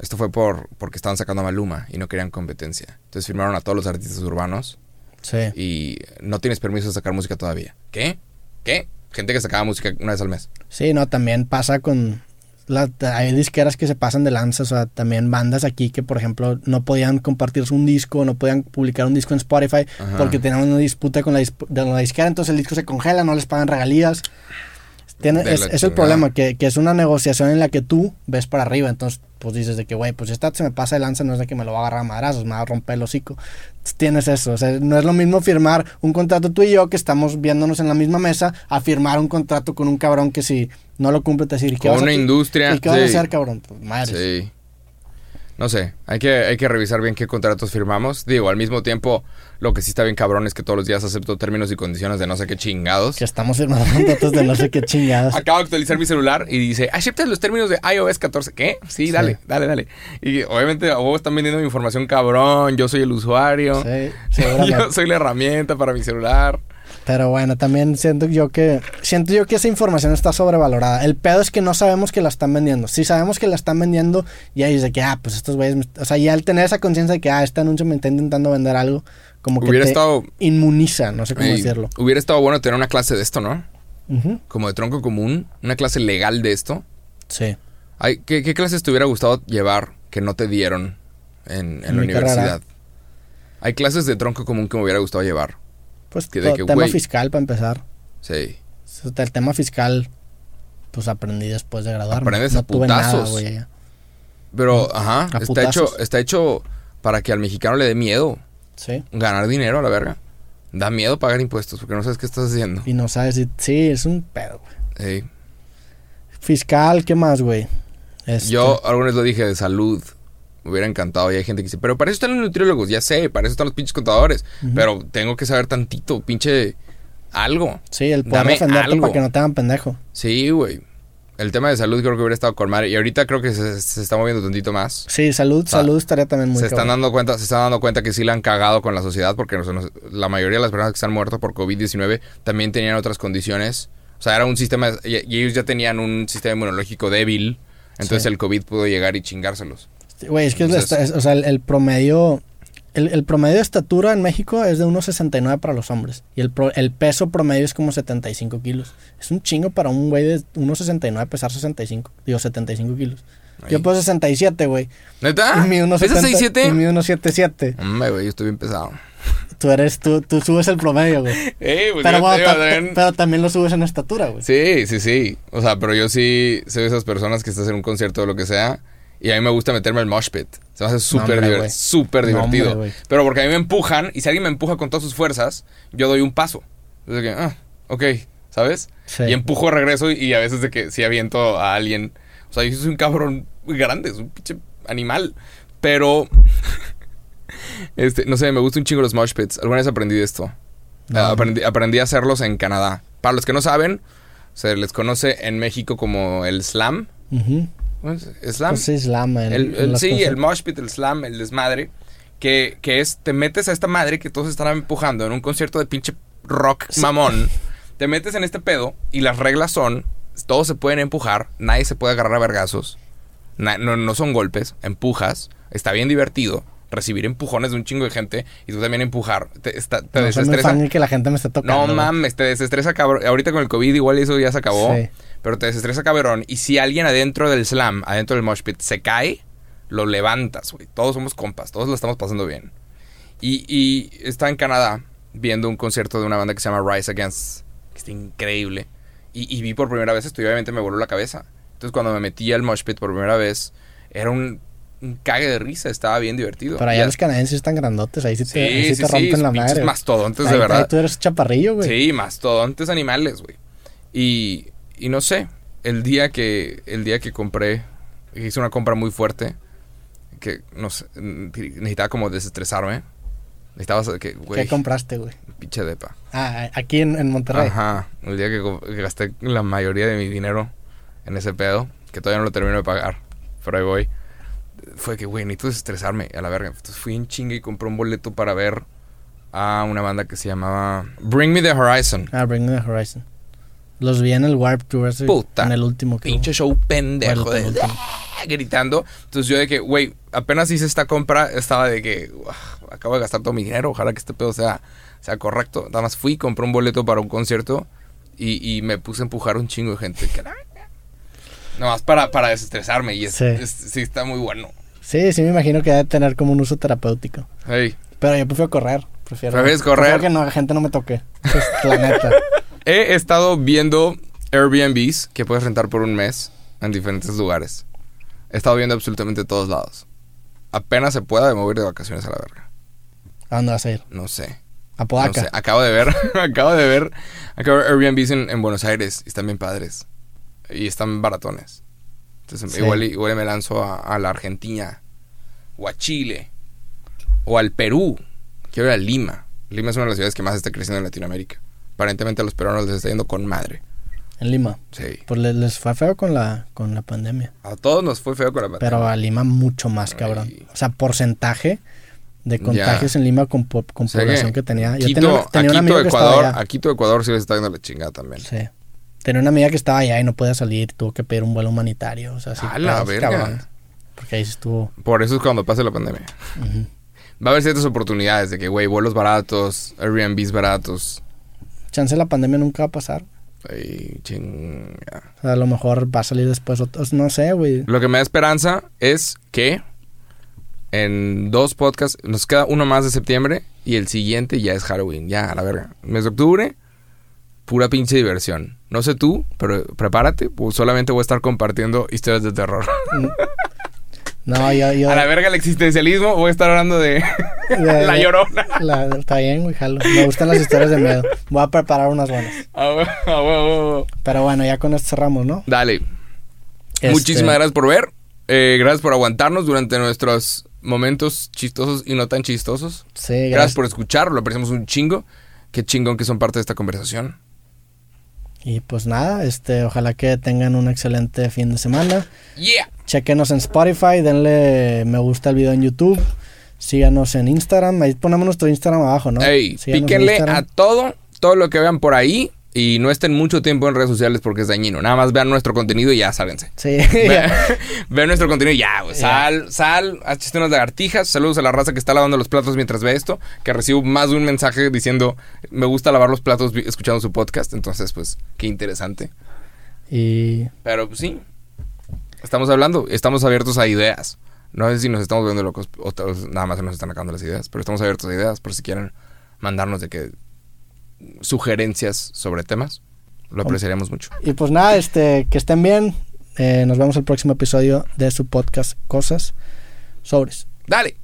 Esto fue por porque estaban sacando a Maluma y no querían competencia. Entonces firmaron a todos los artistas urbanos Sí. y no tienes permiso de sacar música todavía. ¿Qué? ¿Qué? Gente que sacaba música una vez al mes. Sí, no, también pasa con... la- hay disqueras que se pasan de lanza, o sea, también bandas aquí que, por ejemplo, no podían compartirse un disco, no podían publicar un disco en Spotify Ajá. porque tenían una disputa con la, disp- de la disquera, entonces el disco se congela, no les pagan regalías. Tiene, es, el problema, que, que es una negociación en la que tú ves para arriba, entonces pues dices de que, güey, pues esta se me pasa de lanza, no es de que me lo va a agarrar a madrazos, me va a romper el hocico. Tienes eso, o sea, no es lo mismo firmar un contrato tú y yo que estamos viéndonos en la misma mesa a firmar un contrato con un cabrón que si no lo cumple te decir, ¿y qué Con vas a una industria. ¿Y qué vas a sí. hacer, cabrón? Pues madre. Sí. No sé, hay que, hay que revisar bien qué contratos firmamos. Digo, al mismo tiempo, lo que sí está bien cabrón es que todos los días acepto términos y condiciones de no sé qué chingados. Que estamos firmando contratos de no sé qué chingados. Acabo de actualizar mi celular y dice, ¿aceptas los términos de iOS 14? ¿Qué? Sí, dale, Sí. dale, dale. Y obviamente vos están vendiendo mi información cabrón, yo soy el usuario. Sí, <laughs> yo soy la herramienta para mi celular. Pero bueno, también siento yo que siento yo que esa información está sobrevalorada. El pedo es que no sabemos que la están vendiendo. Si sabemos que la están vendiendo, ya dice que ah, pues estos güeyes, o sea, ya al tener esa conciencia de que ah, este anuncio me está intentando vender algo, como que Hubiera te estado- inmuniza, no sé cómo decirlo. Hubiera estado bueno tener una clase de esto, ¿no? Como de tronco común, una clase legal de esto. Sí. Ay, ¿qué, qué clases te hubiera gustado llevar que no te dieron en, en En la carrera. universidad? Hay clases de tronco común que me hubiera gustado llevar. Pues Que de to- que, tema fiscal para empezar. Sí. El tema fiscal pues aprendí después de graduarme. Aprendes no a tuve nada, putazos. güey. allá. Pero, ajá, A está putazos. hecho, está hecho para que al mexicano le dé miedo Sí. ganar dinero a la verga. Da miedo pagar impuestos porque no sabes qué estás haciendo. Y no sabes si sí, es un pedo, güey. Sí. Fiscal, ¿qué más, güey? Este, Yo alguna vez lo dije de salud. Me hubiera encantado. Y hay gente que dice, pero para eso están los nutriólogos. Ya sé, para eso están los pinches contadores. Pero tengo que saber tantito, pinche algo. Sí, el poder Dame defenderte algo. para que no te hagan pendejo. Sí, güey. El tema de salud creo que hubiera estado con madre. Y ahorita creo que se, se está moviendo tantito más. Sí, salud, sea, salud estaría también muy se están cabrón. dando cuenta, se están dando cuenta que sí la han cagado con la sociedad porque nos- la mayoría de las personas que se han muerto por COVID-19 también tenían otras condiciones. O sea, era un sistema y, y ellos ya tenían un sistema inmunológico débil. Entonces Sí. el COVID pudo llegar y chingárselos. Güey, es que es- Entonces- es- o sea, el, el promedio el, el promedio de estatura en México es de 1.69 para los hombres y el, pro- el peso promedio es como 75 kilos. Es un chingo para un güey de 1.69 pesar 65, digo 75 kilos. Yo Ahí. peso 67, güey. ¿Neta? y mi ¿Pesas 6'7"? Y mi 1.77. Hombre, güey, yo estoy bien pesado. Tú eres, tú, tú subes el promedio, güey. <laughs> Eh, pues Pero, yo bueno, ta- también- pero también lo subes en estatura, güey. Sí, sí, sí. O sea, pero yo sí soy de esas personas que estás en un concierto o lo que sea. Y a mí me gusta meterme al mosh pit. Se me hace súper No, divertido. hombre, güey. pero porque a mí me empujan. Y si alguien me empuja con todas sus fuerzas, yo doy un paso. Entonces, que, ah, ok, ¿sabes? Sí. Y empujo de regreso. Y a veces de que sí aviento a alguien. O sea, yo soy un cabrón muy grande. Es un pinche animal. Pero. <laughs> este, no sé, me gusta un chingo los mosh pits. Alguna vez aprendí de esto. No, aprendí, aprendí a hacerlos en Canadá. Para los que no saben, se les conoce en México como el slam. Ujú. ¿Cómo es? ¿Slam? Pues sí, slam. el- el- sí, cosas. el mosh pit, el slam, el desmadre. Que, que es, te metes a esta madre que todos están empujando en un concierto de pinche rock mamón. <laughs> Te metes en este pedo y las reglas son, todos se pueden empujar, nadie se puede agarrar a vergazos. No, no son golpes, empujas, está bien divertido. Recibir empujones de un chingo de gente y tú también empujar. Te, está- te No desestresa. de que la gente me esté tocando. No mames, te desestresa cabrón. Ahorita con el COVID igual eso ya se acabó. Sí. Pero te desestresa cabrón. Y si alguien adentro del slam, adentro del mosh pit, se cae, lo levantas, güey. Todos somos compas, todos lo estamos pasando bien. Y, y está en Canadá viendo un concierto de una banda que se llama Rise Against, que está increíble. Y, y vi por primera vez esto y obviamente me voló la cabeza. Entonces cuando me metí al mosh pit por primera vez, era un, un cague de risa, estaba bien divertido. Pero allá Ya- los canadienses están grandotes, ahí sí te, ahí Sí, sí sí, sí, rompen la pinches madre. mastodontes Ahí- de verdad. ahí tú eres chaparrillo, güey. Sí, mastodontes animales, güey. Y, y no sé, el día que el día que compré, hice una compra muy fuerte, que no sé, necesitaba como desestresarme. Necesitaba que, güey, ¿Qué compraste, güey? pinche depa. Ah, aquí en, en Monterrey. Ajá, el día que gasté la mayoría de mi dinero en ese pedo, que todavía no lo termino de pagar, pero ahí voy. Fue que, güey, necesito desestresarme a la verga. Entonces fui en chinga y compré un boleto para ver a una banda que se llamaba Bring Me the Horizon. Ah, Bring Me the Horizon. Los vi en el Warp Tour ese, Puta. En el último que pinche show pendejo Bueno, de <laughs> gritando. Entonces yo de que, güey, apenas hice esta compra, estaba de que "Ua, acabo de gastar todo mi dinero, ojalá que este pedo sea, sea correcto. Nada más fui, compré un boleto para un concierto y, y me puse a empujar un chingo de gente. Nada más para, para desestresarme y es, Sí. es- sí está muy bueno. Sí, sí me imagino que debe tener como un uso terapéutico. Hey, Pero yo prefiero correr. Prefiero, ¿Prefieres correr? prefiero que no, la gente no me toque. Es la neta. <laughs> He estado viendo Airbnbs que puedes rentar por un mes en diferentes lugares. He estado viendo absolutamente todos lados. Apenas se pueda de mover de vacaciones a la verga. ¿A dónde vas a ir? No sé. A Podaca. No sé, acabo de ver, <laughs> acabo de ver, acabo de ver Airbnbs en, en Buenos Aires y están bien padres. Y están baratones. Entonces Sí. igual, igual me lanzo a, a la Argentina, o a Chile, o al Perú. Quiero ir a Lima. Lima es una de las ciudades que más está creciendo en Latinoamérica. Aparentemente a los peruanos les está yendo con madre. En Lima. Sí. Pues les, les fue feo con la, con la pandemia. A todos nos fue feo con la pandemia. Pero a Lima mucho más, Ay. cabrón. O sea, porcentaje de Ya. contagios en Lima con, con población que, tenía. Yo Quito, tenía, tenía a un amigo Quito, que estaba Ecuador, allá. a Quito, Ecuador sí les está yendo la chingada también. Sí. Tenía una amiga que estaba allá y no podía salir. Tuvo que pedir un vuelo humanitario. O sea, sí. A la verga. Porque ahí estuvo. Por eso es cuando pase la pandemia. Va a haber ciertas oportunidades de que, güey, vuelos baratos, Airbnbs baratos. Chance la pandemia nunca va a pasar. Ay, chinga. O sea, a lo mejor va a salir después otros. No sé, güey. Lo que me da esperanza es que en dos podcasts, nos queda uno más de septiembre y el siguiente ya es Halloween, ya a la verga. Mes de octubre, pura pinche diversión. No sé tú, pero prepárate, pues solamente voy a estar compartiendo historias de terror. No, yo. yo <laughs> A la verga el existencialismo, voy a estar hablando de <laughs> de- <laughs> la llorona. la- está bien, güey, jalo. Me gustan las historias de miedo. Voy a preparar unas buenas. Ah, huevo, ah, huevo, ah, huevo. Pero bueno, ya con esto cerramos, ¿no? Dale. Este, Muchísimas gracias por ver. Eh, gracias por aguantarnos durante nuestros momentos chistosos y no tan chistosos. Sí, Gracias, gracias. por escuchar, lo apreciamos un chingo. Qué chingón que son parte de esta conversación. Y pues nada, este, ojalá que tengan un excelente fin de semana. Yeah. Chequenos en Spotify, denle me gusta al video en YouTube. Síganos en Instagram. Ahí ponemos nuestro Instagram abajo, ¿no? Ey, píquenle a todo, todo lo que vean por ahí y no estén mucho tiempo en redes sociales porque es dañino. Nada más vean nuestro contenido y ya sálvense. Sí, Ve- <laughs> <laughs> Vean nuestro contenido y ya, güey. Sal, sal, hazte unas lagartijas. Saludos a la raza que está lavando los platos mientras ve esto. Que recibo más de un mensaje diciendo, me gusta lavar los platos escuchando su podcast. Entonces, pues, qué interesante. y Pero, pues sí. Estamos hablando, estamos abiertos a ideas. No sé si nos estamos viendo locos o nada más se nos están acabando las ideas, pero estamos abiertos a ideas por si quieren mandarnos de que sugerencias sobre temas. Lo apreciaríamos mucho. Y pues nada, este, que estén bien. Eh, nos vemos el próximo episodio de su podcast Cosas Sobres. Dale.